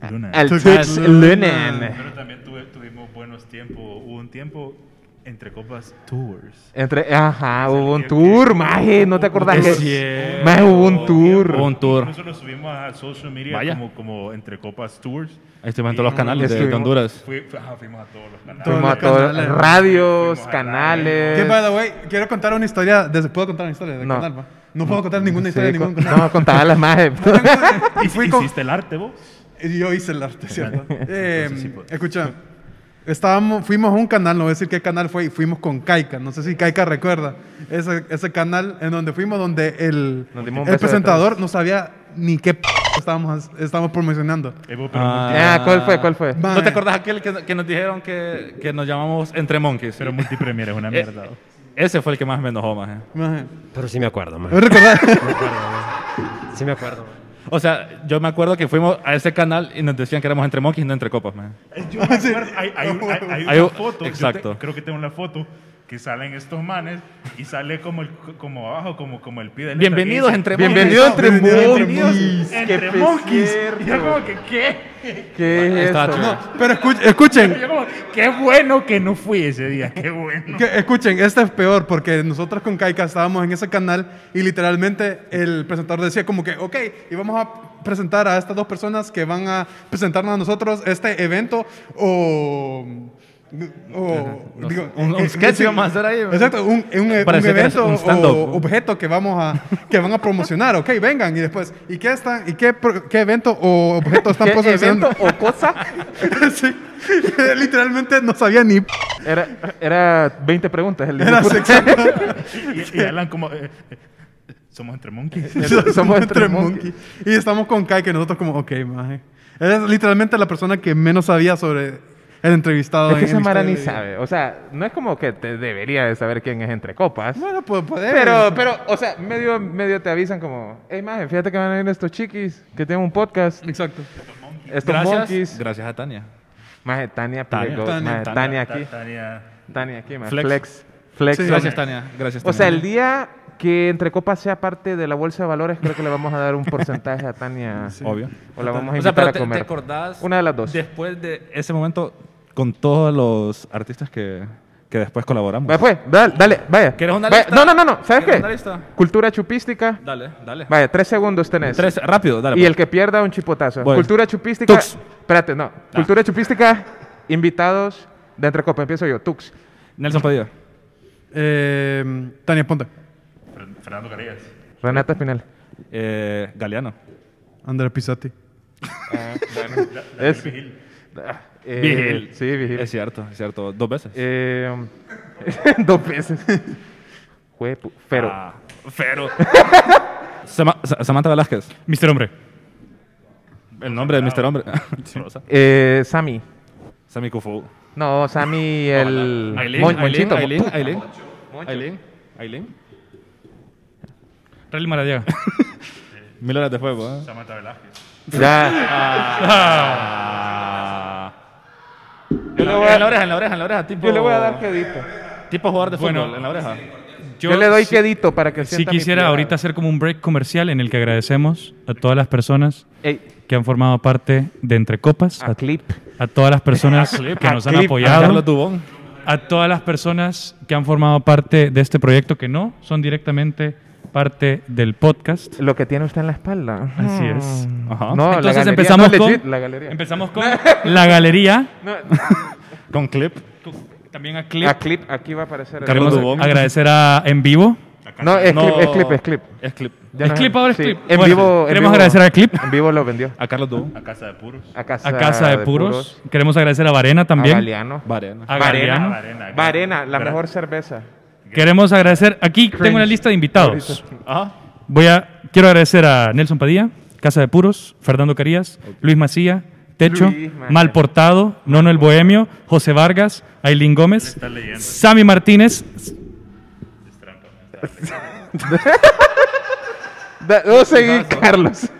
Al Luna. Lunan. Pero también tuve- tuvimos buenos tiempos. Hubo un tiempo entre copas tours. Entre, ajá, hubo un tour, maje, ¿no te acordás Es que? Maje, hubo un tour. Hubo un tour. Incluso lo subimos a social media Vaya. como, como entre copas tours. Ahí estuvimos en todos los canales de, de Honduras. Fui- fu- ajá, fuimos a todos los canales. Fuimos a los todos, canales. radios, Fuimos a canales. Que, by the way, quiero contar una historia. De, ¿Puedo contar una historia No. canal? No puedo contar ninguna historia Sí, de ningún canal. no, contaba las majes. Y fui con- ¿Hiciste el arte vos? Yo hice el arte, ¿cierto? Eh, sí puedes. escucha, estábamos, fuimos a un canal, no voy a decir qué canal fue, y fuimos con Kaika. No sé si Kaika recuerda ese, ese canal en donde fuimos, donde el, el presentador no sabía ni qué p estábamos, estábamos promocionando. Ah. Ah, ¿cuál fue? ¿Cuál fue? ¿No Mae, te acordás aquel que, que nos dijeron que, que nos llamamos Entre Monkeys? Pero multipremier es una Eh, mierda. Ese fue el que más me enojó, mae. Pero sí me acuerdo, man. ¿Me recordás? Sí me acuerdo. O sea, yo me acuerdo que fuimos a ese canal y nos decían que éramos Entre Monkeys, no Entre Copas. Eh, Yo me acuerdo, hay, hay, hay- hay una un- foto, exacto. te- creo que tengo una foto que salen estos manes y sale como, el, como abajo, como, como el pie del Bienvenidos Entre Monkeys. Bienvenido entre monkeys. Entre monkeys. Y yo como que, ¿qué? ¿Qué es eso? chido. Pero escu- escuchen, Yo como, qué bueno que no fui ese día, qué bueno. que- escuchen, este es peor porque nosotros con Kaika estábamos en ese canal y literalmente el presentador decía como que, ok, y vamos a presentar a estas dos personas que van a presentarnos a nosotros este evento o... o digo, un- un sketch sí, íbamos a hacer ahí, Exacto, un, un- un evento un o objeto que vamos a que van a promocionar, ok, vengan y después, ¿y qué están y qué, qué evento o objeto están ¿Qué promocionando? evento o cosa? sí, literalmente no sabía ni Era, era 20 preguntas. El era. Y, y Alan como, eh, eh, somos entre monkeys. Somos entre entre monkey. Y estamos con Kai, que nosotros como, ok, maje. Eres literalmente la persona que menos sabía sobre el entrevistado. Es que en- esa en Mara historia ni sabe. O sea, no es como que te debería de saber quién es entre copas. Bueno, pues puede. Pero, pero, o sea, medio, medio te avisan como, hey, maje, fíjate que van a venir estos chiquis que tienen un podcast. Exacto. Estos Gracias, monkeys. gracias a Tania. Maje, Tania, Tania. Tania, maje, Tania, Tania aquí. Tania. Tania aquí, maje. Flex. Flex. Flex. Sí. Gracias, Tania. Gracias, O sea, Tania. el día que Entre Copas sea parte de la bolsa de valores, creo que le vamos a dar un porcentaje a Tania. Obvio. O la vamos a O sea, invitar pero a te, comer. te acordás Una de las dos. después de ese momento con todos los artistas que, que después colaboramos. Vaya, pues, dale, dale, vaya. ¿Quieres una Vaya, lista? No, no, no, no. ¿Sabes ¿Quieres qué? una lista? Cultura chupística. Dale, dale. Vaya, tres segundos tenés. Tres, rápido, dale. y pues. el que pierda, un chipotazo. Voy. Cultura chupística. Tux. Espérate, no. Cultura chupística, invitados de Entre Copas. Empiezo yo, Tux. Nelson Padilla. Eh, Tania Ponte. Fer- Fernando Carillas. Renata Espinal. Eh, Galeano. Andrea Pisati. Es, Vigil. Ah, eh, Vigil. Sí, Vigil. Es cierto, es cierto. Dos veces. Eh, dos veces. Jue pu- Fero. Ah. Sama- Sa- Samantha Velázquez. Mister Hombre. El nombre de Mr. Hombre. Eh, Sammy. Sammy Kufu. No, Sammy el... Aileen, Mon- Aileen, Monchito. Aileen, Aileen. Aileen. Aileen. Rally Maradiaga. Mil horas de fuego, ¿eh? Samantha Velázquez. Ya. Ah. Yo le voy En la a, oreja, en la oreja, en la oreja. Tipo, yo le voy a dar quedito. Tipo jugador de Bueno. fútbol, en la oreja. Yo, le doy quedito para que mi quisiera ahorita hacer como un break comercial en el que agradecemos a todas las personas Ey, que han formado parte de Entre Copas, a a, clip. a todas las personas que a nos han clip, a apoyado, Dubón. a todas las personas que han formado parte de este proyecto que no son directamente parte del podcast. Lo que tiene usted en la espalda. Así es. Ajá. No, la Entonces galería, empezamos no, con legit, la galería. empezamos con la galería, No, Con clip. también a Clip. a clip, aquí va a aparecer. Queremos Dubón. agradecer a En Vivo. No, es No. clip, es clip, es clip. Es clip. Ya ¿Es no clip ahora es sí. clip? En Bueno, vivo. en queremos vivo- agradecer a Clip. En vivo lo vendió. A Carlos Dubón. A casa de puros. A casa, A Casa de, Puros. Queremos agradecer a Varena A también. Galeano. Varena. A Varena. Galeano. Varena. Varena, la Pero- mejor cerveza. Queremos agradecer. Aquí tengo una lista de invitados. Ajá. Voy a, quiero agradecer a Nelson Padilla, Casa de Puros, Fernando Carías, Luis Macía, Techo, Luis. Mal Portado, Nono el Bohemio, José Vargas, Aileen Gómez. Sammy Martínez, No seguí, Carlos.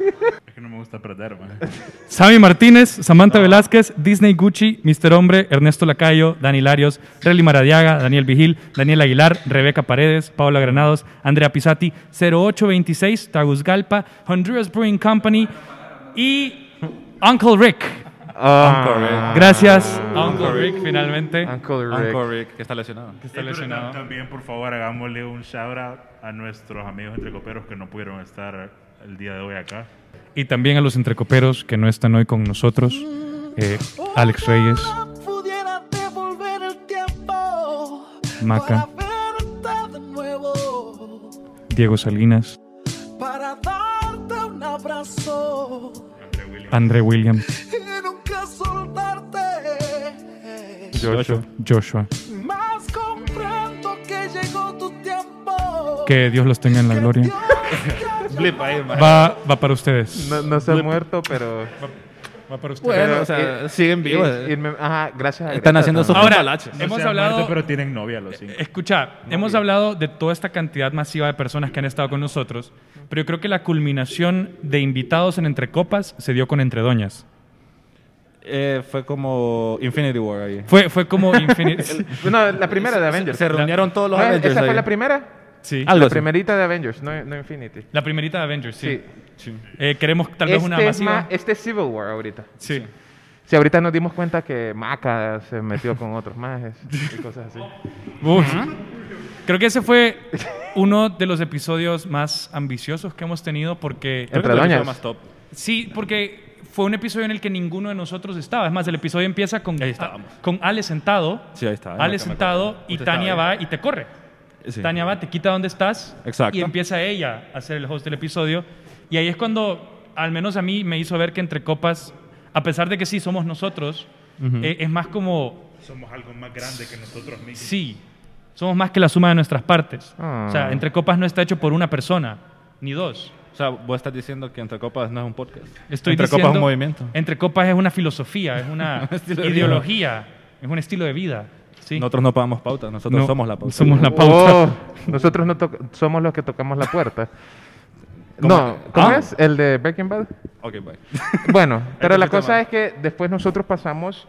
Que no me gusta perder, man. Sammy Martínez, Samantha Velázquez, Disney Gucci, Mr. Hombre, Ernesto Lacayo, Dani Larios, Relly Maradiaga, Daniel Vigil, Daniel Aguilar, Rebeca Paredes, Paula Granados, Andrea Pisati, 0826, Tagus-Galpa, Honduras Brewing Company y Uncle Rick. Ah, Gracias, Uncle Rick, finalmente. Uncle Rick. Uncle Rick, que está lesionado. Está Eh, pero lesionado. tam- También, por favor, hagámosle un shout out a nuestros amigos entrecoperos que no pudieron estar el día de hoy acá. Y también a los entrecoperos que no están hoy con nosotros. eh, Alex Reyes, Maca, Diego Salinas, para darte un abrazo André Williams. Joshua. Joshua. Que Dios los tenga en la gloria. Blip ahí, man. Va, va para ustedes. No, no se ha muerto, pero. Va para ustedes. Bueno, pero, o sea, eh, siguen vivos. me- ajá, gracias a Están Greta haciendo sus Ahora. No hemos hablado. muerto, pero tienen novia los cinco. Escucha, hemos hablado de toda esta cantidad masiva de personas que han estado con nosotros, pero yo creo que la culminación de invitados en Entre Copas se dio con Entre Doñas. Eh, fue como Infinity War ahí. Fue, fue como Infinity. No, la primera de Avengers. Se reunieron todos los Ah, Avengers ¿Esa fue ahí. la primera? Sí. Algo La así. primerita de Avengers, no, no Infinity. La primerita de Avengers, sí. Sí. Eh, queremos tal vez este, una es masiva. más- este es Civil War ahorita. Sí. Sí, ahorita nos dimos cuenta que Maca se metió con otros majes y cosas así. Uf. Creo que ese fue uno de los episodios más ambiciosos que hemos tenido porque... Entre Creo que doñas. más top. Sí, porque fue un episodio en el que ninguno de nosotros estaba. Es más, el episodio empieza con, Ahí estábamos. con Ale sentado. Sí, ahí está. Ale sentado y Tania va y te corre. Sí. Tania va, te quita donde estás Exacto. y empieza ella a ser el host del episodio. Y ahí es cuando, al menos a mí, me hizo ver que entre copas, a pesar de que sí somos nosotros, eh, es más como, Somos algo más grande que nosotros mismos. sí, somos más que la suma de nuestras partes. Ah. O sea, entre copas no está hecho por una persona, ni dos. O sea, vos estás diciendo que Entre Copas no es un podcast. Estoy Entre diciendo, Copas es un movimiento. Entre copas es una filosofía, es una ideología, es un estilo de vida. ¿Sí? Nosotros no pagamos pauta, nosotros No, somos la pauta. Somos la pauta. Oh, nosotros no somos los que tocamos la puerta. No, ¿cómo Ah. es? ¿El de Breaking Bad? Ok, bye. Bueno, pero la cosa es que después nosotros pasamos,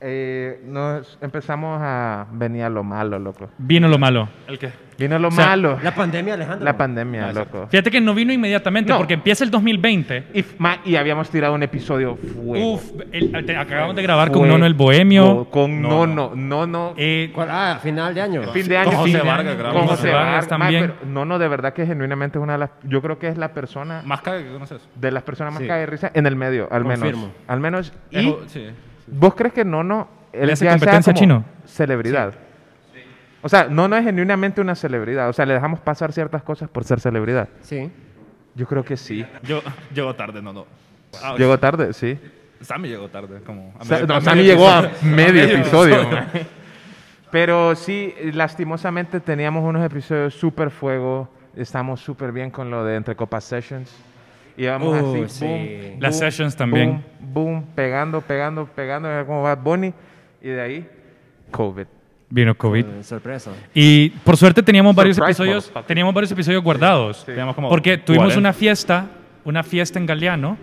eh, nos empezamos a venir a lo malo, loco. Vino lo malo. ¿El qué? Vino lo O sea, malo. La pandemia, Alejandro. La pandemia, loco. Fíjate que no vino inmediatamente No. porque empieza el 2020. Y, y habíamos tirado un episodio fuego. Uf, el- te- acabamos de grabar con Fuego. Nono el Bohemio. Con Nono, Nono. Eh. Ah, final de año. Fin de año. Con José Vargas grabamos. Con José Vargas también. Nono, de verdad que genuinamente es una de las. Yo creo que es la persona. Más cague que conoces. De las personas más Sí. cague de risa en el medio, al Confirmo. menos. Al menos. Y. sí. ¿Vos crees que Nono él ¿Le hace ya sea competencia como Chino? Celebridad. O sea, Nono es genuinamente una celebridad. O sea, le dejamos pasar ciertas cosas por ser celebridad. Sí. Yo creo que sí. Yo llegó tarde, no, no. Ah, Llegó tarde, sí. Sammy llegó tarde, como. a Sa- medio- no, a Sammy medio llegó a medio episodio. Pero sí, lastimosamente teníamos unos episodios súper fuego. Estamos súper bien con lo de Entre Copas Sessions. Íbamos Uh, así, sí. boom, Las boom, sessions también. Boom, boom, pegando, pegando, pegando, era como Bad Bunny. Y de ahí, COVID. Vino COVID. Eh, sorpresa. Y por suerte teníamos varios Surprise, episodios, motherfucker. teníamos varios episodios guardados. Teníamos como Porque tuvimos 40. una fiesta, una fiesta en Galeano,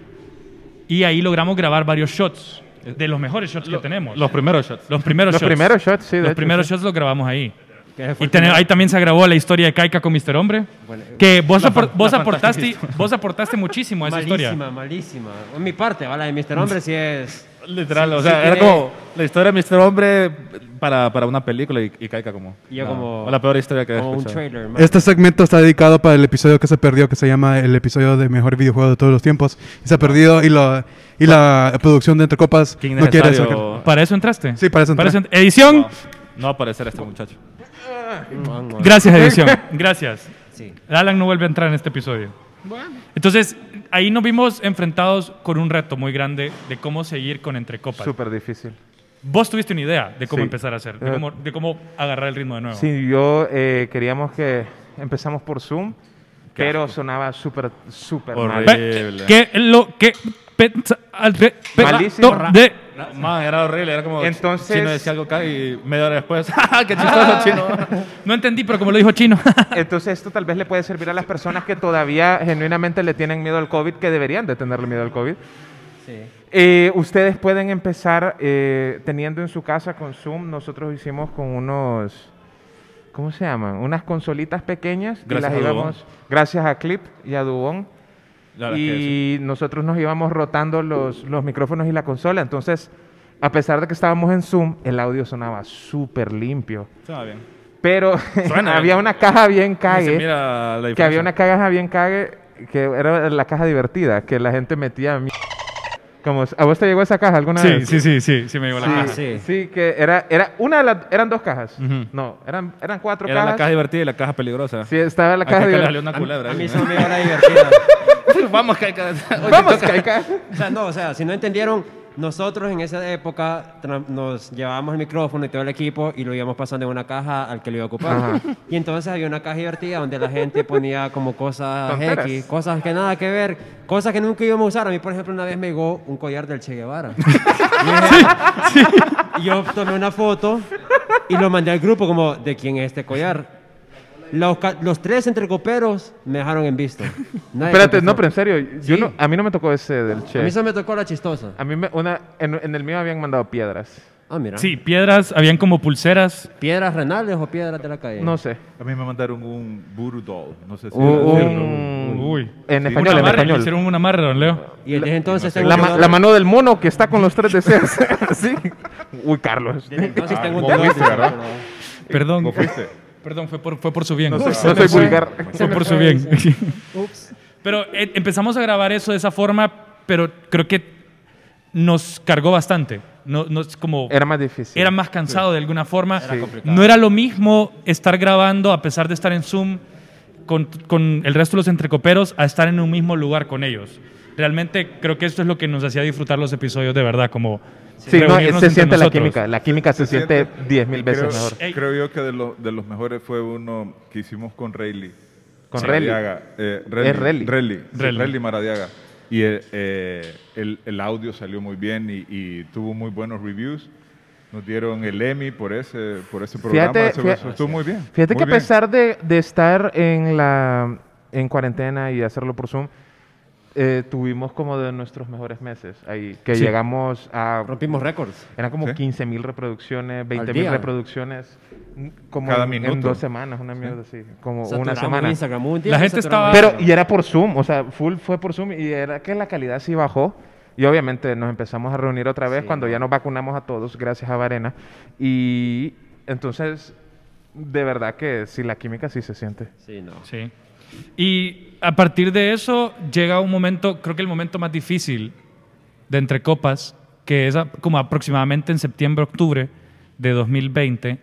y ahí logramos grabar varios shots, de los mejores shots que tenemos. Los primeros shots. Los primeros Los shots. primeros shots, sí, Los hecho, primeros sí. shots los grabamos ahí. Y ahí también se grabó la historia de Kaika con Mr. Hombre. Bueno, Que vos, La apor- vos, aportaste, vos aportaste muchísimo a esa malísima, historia. malísima. En mi parte, ¿vale? De Mr. Hombre sí es... Literal, Sí, o sí sea, era tiene- como la historia de Mr. Hombre para, para una película y, y caiga como. Y yo no, como- la peor historia que he Como un trailer. Este segmento está dedicado para el episodio que se perdió, que se llama el episodio de mejor videojuego de todos los tiempos. Y se ha perdido y, lo, y la producción de Entre Copas no quiere sacar. ¿Para eso entraste? Sí, para eso entré. ent- Edición. No, no va a aparecer este muchacho. Gracias, edición. Gracias. Sí. Alan no vuelve a entrar en este episodio. Entonces, ahí nos vimos enfrentados con un reto muy grande de cómo seguir con Entre Copas. Súper difícil. Vos tuviste una idea de cómo Sí. empezar a hacer, de cómo, de cómo agarrar el ritmo de nuevo. Sí, yo eh, queríamos que empezamos por Zoom, pero sonaba súper, súper mal. ¿Qué lo que pensa al re- pe- Man, era horrible, era como Entonces- Chino decía algo acá y media hora después, ¡ah, qué chistoso Chino! No entendí, pero como lo dijo Chino. Entonces esto tal vez le puede servir a las personas que todavía genuinamente le tienen miedo al COVID, que deberían de tenerle miedo al COVID. Sí. Eh, ustedes pueden empezar eh, teniendo en su casa con Zoom. Nosotros hicimos con unos, ¿cómo se llaman? Unas consolitas pequeñas. y Gracias las a íbamos, gracias a Clip y a Dubón. La verdad es que sí. Y nosotros nos íbamos rotando los, los micrófonos y la consola. Entonces, a pesar de que estábamos en Zoom, el audio sonaba súper limpio. Suena bien. Pero Suena había una caja bien cague. mira la Que había una caja bien cague, que era la caja divertida, que la gente metía como ¿A vos te llegó esa caja alguna Sí, vez? sí, sí, sí, sí me llegó la Sí, caja. sí. sí, que era, era una de las, eran dos cajas. No, eran, eran cuatro Era la cajas. caja divertida y la caja peligrosa. Sí, estaba la caja divertida. salió una culebra. A mí solo me divertida. Vamos, Kaika. Vamos, Kaika. O sea, no, o sea, si no entendieron, nosotros en esa época nos llevábamos el micrófono y todo el equipo y lo íbamos pasando de una caja al que lo iba a ocupar. Ajá. Y entonces había una caja divertida donde la gente ponía como cosas Tonteras. X, cosas que nada que ver, cosas que nunca íbamos a usar. A mí, por ejemplo, una vez me llegó un collar del Che Guevara. Y yo tomé una foto y lo mandé al grupo como, ¿de quién es este collar? Los, los tres entrecoperos me dejaron en visto. Nadie Espérate, contestó. no, pero en serio, yo Sí. no, a mí no me tocó ese del A Che. mí se me tocó la chistosa. A mí me, una, en, en el mío habían mandado piedras. Ah, mira. Sí, piedras, habían como pulseras. ¿Piedras renales o piedras de la calle? No sé. A mí me mandaron un voodoo doll. No sé si Un- era cierto. un- Uy. En Sí. español, Una en amarre, le español. hicieron una amarre, don Leo. Y desde entonces tengo La, un ma- dolor- la mano del mono que está con los tres deseos. sí. Uy, Carlos. Desde entonces Ah, tengo un dolor. ¿verdad? Perdón. ¿Vos fuiste? Perdón, fue por, fue por su bien. No, Fue- soy- no soy vulgar. Fue por su bien. Pero eh, empezamos a grabar eso de esa forma, pero creo que nos cargó bastante. No, no es como Era más difícil. era más cansado de alguna forma. Era complicado. no era lo mismo estar grabando a pesar de estar en Zoom con, con el resto de los entrecoperos a estar en un mismo lugar con ellos. Realmente creo que esto es lo que nos hacía disfrutar los episodios de verdad, como Sí, no, se siente la química. La química se, siente diez mil veces creo, mejor. Ey. Creo yo que de, lo- de los mejores fue uno que hicimos con Rayleigh. Con Rayleigh. Maradiaga. Eh, Es Rayleigh. Rayleigh. Rayleigh. sí, Rayleigh. Rayleigh Maradiaga. Y eh, eh, el, el audio salió muy bien y, y tuvo muy buenos reviews. Nos dieron el Emmy por ese, por ese programa. Fíjate- Eso- fíjate- eso estuvo muy bien. Fíjate muy que a bien. pesar de, de estar en la en cuarentena y hacerlo por Zoom, eh, tuvimos como de nuestros mejores meses ahí, que Sí. llegamos a... Rompimos récords. Eran como Sí. 15 mil reproducciones, 20 mil reproducciones, mm, como Cada en, en dos semanas, una mierda así, como una semana. Instagram. Un día La gente estaba- Pero, y era por Zoom, o sea, full fue por Zoom y era que la calidad sí bajó. Y obviamente nos empezamos a reunir otra vez Sí, cuando no. ya nos vacunamos a todos, gracias a Varena. Y entonces, de verdad que sí, la química sí se siente. Sí, no. Sí. Y a partir de eso llega un momento, creo que el momento más difícil de Entre Copas, que es como aproximadamente en septiembre, octubre de 2020,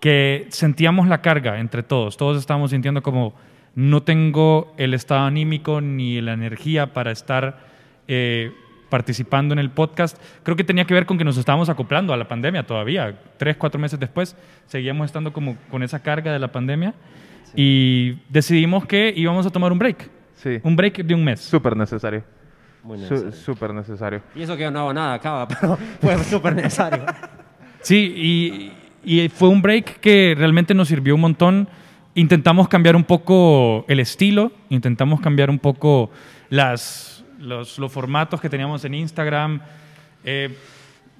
que sentíamos la carga entre todos. Todos estábamos sintiendo como no tengo el estado anímico ni la energía para estar eh, participando en el podcast. Creo que tenía que ver con que nos estábamos acoplando a la pandemia todavía. Tres, cuatro meses después seguíamos estando como con esa carga de la pandemia y decidimos que íbamos a tomar un break. Sí. Un break de un mes. Súper necesario. Muy necesario. Súper necesario. Y eso que yo no hago nada acá, pero fue súper necesario. Sí, y, y fue un break que realmente nos sirvió un montón. Intentamos cambiar un poco el estilo, intentamos cambiar un poco las, los, los formatos que teníamos en Instagram. Eh,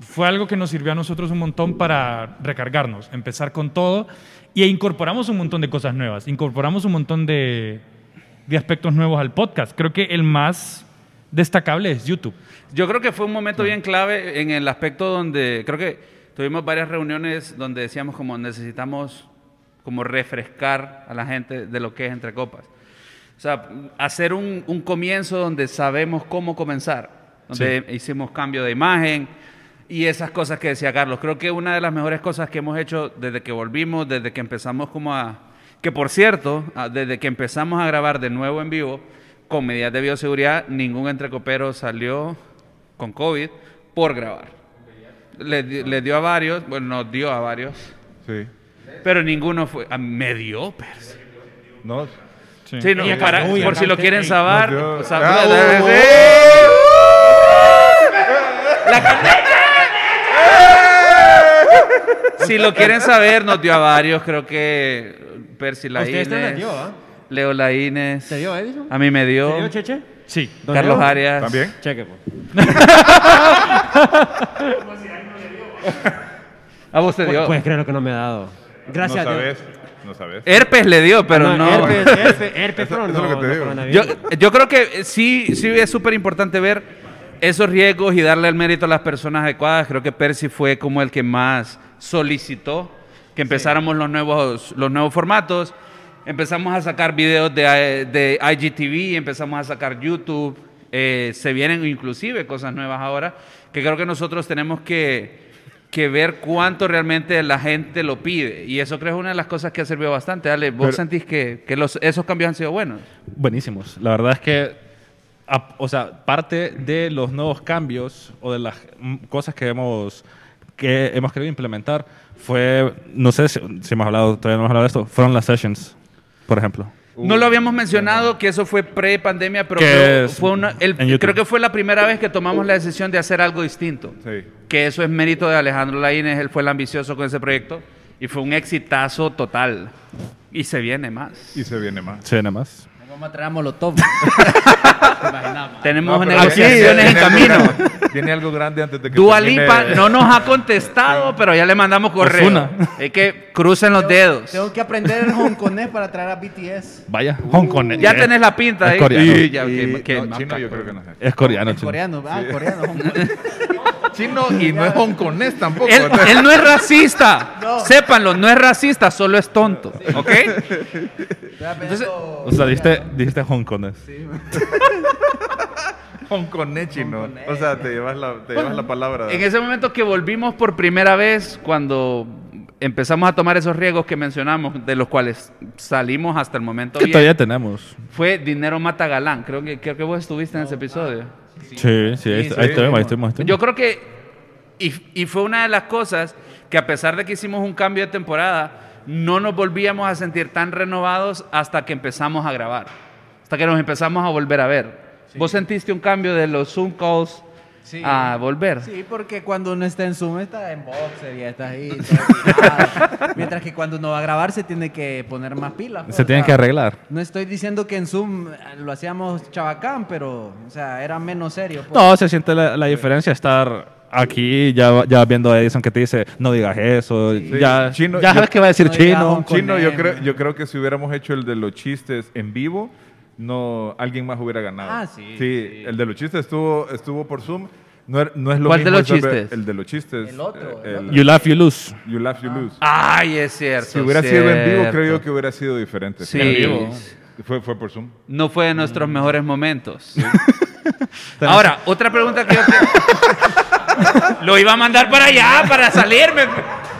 fue algo que nos sirvió a nosotros un montón para recargarnos, empezar con todo y incorporamos un montón de cosas nuevas, incorporamos un montón de, de aspectos nuevos al podcast. Creo que el más destacable es YouTube. Yo creo que fue un momento bien clave en el aspecto donde creo que tuvimos varias reuniones donde decíamos como necesitamos como refrescar a la gente de lo que es entre copas. O sea, hacer un, un comienzo donde sabemos cómo comenzar, donde hicimos cambio de imagen y esas cosas que decía Carlos. Creo que una de las mejores cosas que hemos hecho desde que volvimos, desde que empezamos como a... Que por cierto, desde que empezamos a grabar de nuevo en vivo, con medidas de bioseguridad, ningún entrecopero salió con COVID por grabar. Le, di- le dio a varios, bueno, nos dio a varios, Sí. pero ninguno fue... me dio, Percy. No. Sí. Sí, no, para- por si lo quieren yo- saber- Ah, Si lo quieren saber, nos dio a varios. Creo que Percy ¿A ustedes te Laínez, les dio, ah? Leo Laínez. ¿Te dio, Edison? A mí me dio. ¿Te dio, Cheche? Sí. ¿Don Carlos Leo? Arias. ¿También? Cheque, pues. A vos te dio. Puedes creer lo que no me ha dado. Gracias no a Dios. sabes. No sabes. Herpes le dio, pero no. Herpes, herpes, herpes, pero Eso- eso no, es lo que te no digo. Yo, coronavirus. yo creo que sí, sí es súper importante ver esos riesgos y darle el mérito a las personas adecuadas. Creo que Percy fue como el que más solicitó que empezáramos los, nuevos, los nuevos formatos. Empezamos a sacar videos de, de IGTV, empezamos a sacar YouTube. eh, se vienen inclusive cosas nuevas ahora que creo que nosotros tenemos que, que ver cuánto realmente la gente lo pide. Y eso creo que es una de las cosas que ha servido bastante. Ale, ¿vos Pero- sentís que, que los, esos cambios han sido buenos? Buenísimos. La verdad es que, a- o sea, parte de los nuevos cambios o de las mm, cosas que hemos, que hemos querido implementar fue, no sé si, si hemos hablado, todavía no hemos hablado de esto, fueron las sessions, por ejemplo. No lo habíamos mencionado que eso fue pre-pandemia, pero Que fue, una- el- creo que fue la primera vez que tomamos la decisión de hacer algo distinto. Sí. Que eso es mérito de Alejandro Laínez, él fue el ambicioso con ese proyecto y fue un exitazo total. Y se viene más. Y se viene más. Sí, nada más. Vamos a traer a Molotov. Tenemos No, negociaciones en camino. Tiene algo grande antes de que Dua termine- Lipa no nos ha contestado, pero ya le mandamos correo. Ozuna. Es que crucen los dedos. Tengo que aprender el hongkonés para traer a BTS. Vaya, Hong Kong. Ya tenés la pinta Es ahí. coreano. Y ya, Y- qué- qué no, más chino yo caco. creo que no sé. Es coreano, chino. coreano, ah, coreano, hongkonés. Chino y no es hongkonés tampoco. Él, él no es racista. Sépanlo, no es racista, solo es tonto. ¿Ok? Entonces, O sea, dijiste, dijiste. Hongkonés chino. O sea, te llevas la, te llevas la palabra. En ese momento que volvimos por primera vez, cuando empezamos a tomar esos riesgos que mencionamos, de los cuales salimos hasta el momento Que bien, todavía tenemos. fue Dinero Mata Galán. Creo que, creo que vos estuviste en ese episodio. Sí, sí, ahí, sí, ahí sí. estuvimos, ahí estuvimos, ahí estuvimos. Yo creo que, y, y fue una de las cosas que a pesar de que hicimos un cambio de temporada, no nos volvíamos a sentir tan renovados hasta que empezamos a grabar, hasta que nos empezamos a volver a ver. ¿Vos sentiste un cambio de los Zoom calls Sí. a volver? Sí, porque cuando uno está en Zoom está en boxer y está ahí. todo. Mientras que cuando uno va a grabar se tiene que poner más pilas. pues, Se sea, que arreglar. No estoy diciendo que en Zoom eh, lo hacíamos chabacán, pero, o sea, era menos serio. pues. No, se siente la, la diferencia estar aquí, ya, ya viendo a Edison que te dice, no digas eso, ya, Chino, ya yo- sabes que va a decir no chino. Chino, yo creo, yo creo que si hubiéramos hecho el de los chistes en vivo, no alguien más hubiera ganado. Ah, sí, Sí, sí. el de los chistes estuvo, estuvo por Zoom. No, er- no es lo ¿Cuál de los chistes? El de los chistes. El otro, eh, el You laugh, you lose. You laugh, you lose. Ay, es cierto. si hubiera sido en vivo, creo yo que hubiera sido diferente. Sí. En vivo. Fue, fue por Zoom. No fue de nuestros mejores momentos. Ahora, otra pregunta que yo te- Lo iba a mandar para allá, para salirme.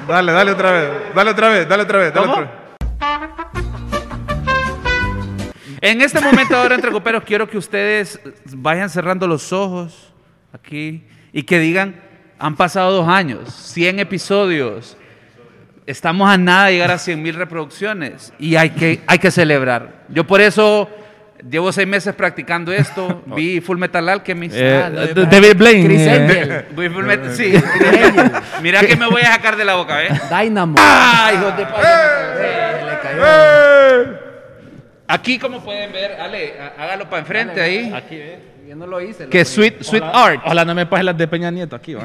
Dale, dale otra vez. Dale otra vez, dale otra vez. Dale ¿Cómo? otra vez. En este momento ahora entre coperos quiero que ustedes vayan cerrando los ojos, aquí y que digan, han pasado dos años, 100 episodios, estamos a nada de llegar a 100 mil reproducciones y hay que, hay que celebrar. Yo por eso llevo seis meses practicando esto, vi Full Metal Alchemist. Eh, Ah, de- David Blaine. Chris eh, Angel. Vi Full Metal- sí. Mira que me voy a sacar de la boca, ¿eh? Dynamo. ¡Ah, hijos de ¡Eh! padre! Se le cayó. Aquí, como pueden ver, Ale, há- hágalo para enfrente ahí. Aquí, eh. Yo no lo hice. lo Que sweet, sweet art. Ojalá no me pases las de Peña Nieto aquí, va.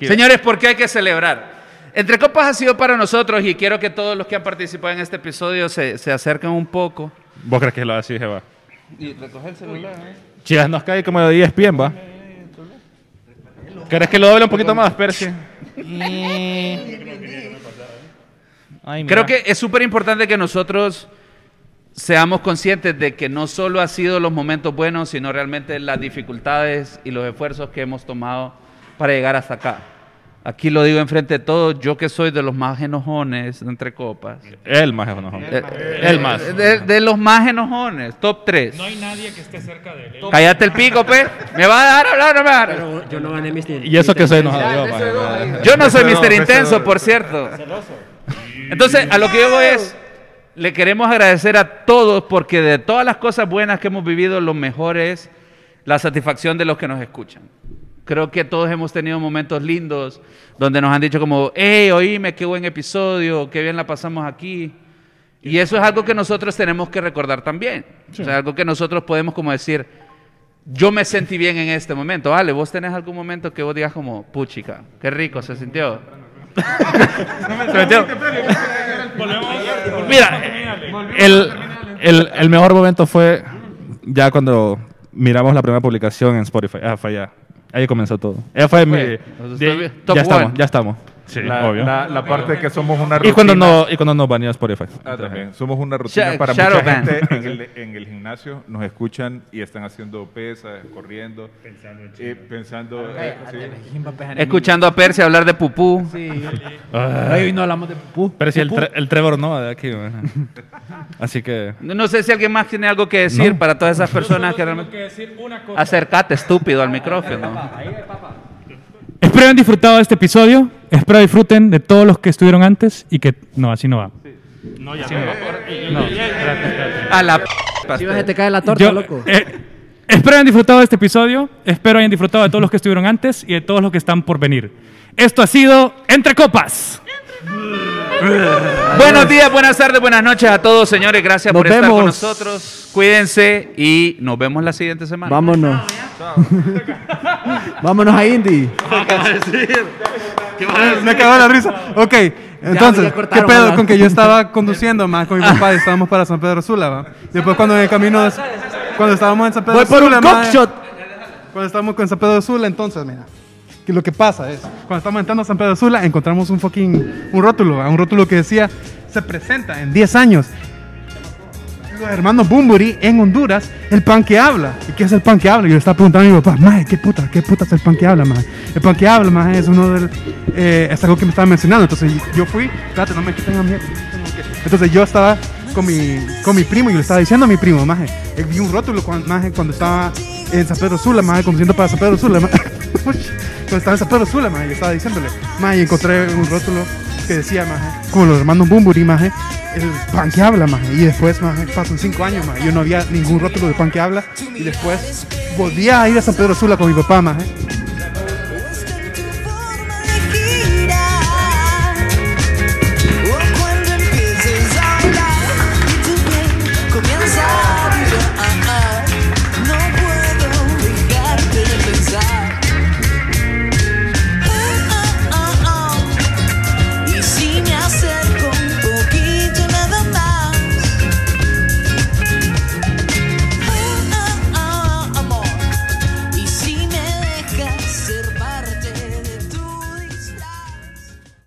Señores, ¿por qué hay que celebrar? Entre Copas ha sido para nosotros y quiero que todos los que han participado en este episodio se, se acerquen un poco. ¿Vos crees que lo así, Jeva? Y recoger el celular. ¿eh? Chivas nos cae como de 10 pies, va. ¿Querés que lo doble un poquito más, Percy? Ay. Creo que es súper importante que nosotros seamos conscientes de que no solo ha sido los momentos buenos, sino realmente las dificultades y los esfuerzos que hemos tomado para llegar hasta acá. Aquí lo digo enfrente de todos, yo que soy de los más enojones entre copas. El más enojón. Eh, El más. De, de los más enojones, top 3. No hay nadie que esté cerca de él. Cállate el pico, pe. ¿Me va a dejar hablar o no me va a dejar? Pero yo no gané mis Y eso que soy enojado yo, maje. Yo no soy Mr. Intenso, por cierto. Entonces, a lo que yo voy es, le queremos agradecer a todos porque de todas las cosas buenas que hemos vivido, lo mejor es la satisfacción de los que nos escuchan. Creo que todos hemos tenido momentos lindos donde nos han dicho como, hey, oíme, qué buen episodio, qué bien la pasamos aquí. Y eso es algo que nosotros tenemos que recordar también. O sea, algo que nosotros podemos como decir, yo me sentí bien en este momento. Vale, vos tenés algún momento que vos digas como, puchica, qué rico se sintió. ¿Se metió? Mira, el, el, el mejor momento fue ya cuando miramos la primera publicación en Spotify. Ah, fue allá. Ahí comenzó todo. Ella fue mi... De- ya estamos, ya estamos. Sí, La, obvio. la- la parte de que somos una y rutina. cuando no y cuando no baneó Spotify. Ah, también. Somos una rutina para shadow mucha gente en el, en el gimnasio. Nos escuchan y están haciendo pesas, corriendo. eh, Pensando eh, sí. Escuchando a Percy hablar de pupú. Ay, hoy no hablamos de pupú. Pero si el, tre- el Trevor no de aquí. Así que... No sé si alguien más tiene algo que decir para todas esas personas que Tengo realmente... que decir una cosa. Acercate, estúpido, al micrófono. Espero hayan disfrutado de este episodio. Espero disfruten de todos los que estuvieron antes y que. No, así no va. No, ya no. A la p... Si vas, se te cae la torta, Yo, loco. eh, espero hayan disfrutado de este episodio. Espero hayan disfrutado de todos los que estuvieron antes y de todos los que están por venir. Esto ha sido Entre Copas. Buenos días, buenas tardes, buenas noches a todos, señores. Gracias Nos por estar con vemos. nosotros. Cuídense y nos vemos la siguiente semana. Vámonos. Vámonos a Indy. Me cagó la risa. Ok, entonces, ya ¿qué pedo ¿verdad? con que yo estaba conduciendo más con mi papá y estábamos para San Pedro Sula, va? Después cuando en el camino, cuando estábamos en San Pedro Voy por Sula, un cockshot. cuando estábamos con San Pedro Sula, entonces, mira, que lo que pasa es, cuando estamos entrando a San Pedro Sula, encontramos un fucking, un rótulo, un rótulo que decía, se presenta en 10 años. Los hermanos Bumburi en Honduras, el pan que habla. ¿Y qué es el pan que habla? Yo le estaba preguntando a mi papá, maje, ¿qué puta? ¿Qué puta es el pan que habla, maje? El pan que habla, maje, es uno del... eh, es algo que me estaba mencionando. Entonces yo fui, espérate, no me quiten a mí. Entonces yo estaba con mi, con mi primo y le estaba diciendo a mi primo, maje, eh, vi un rótulo maje, cuando estaba en San Pedro Sula, maje, conduciendo para San Pedro Sula, maje. cuando estaba en San Pedro Sula, maje, yo estaba diciéndole, y encontré un rótulo que decía, maje, como los hermanos Bumburi, maje, el pan que habla, maje. Y después, maje, pasan cinco años, maje, yo no había ningún rótulo de pan que habla. Y después volví a ir a San Pedro Sula con mi papá, maje.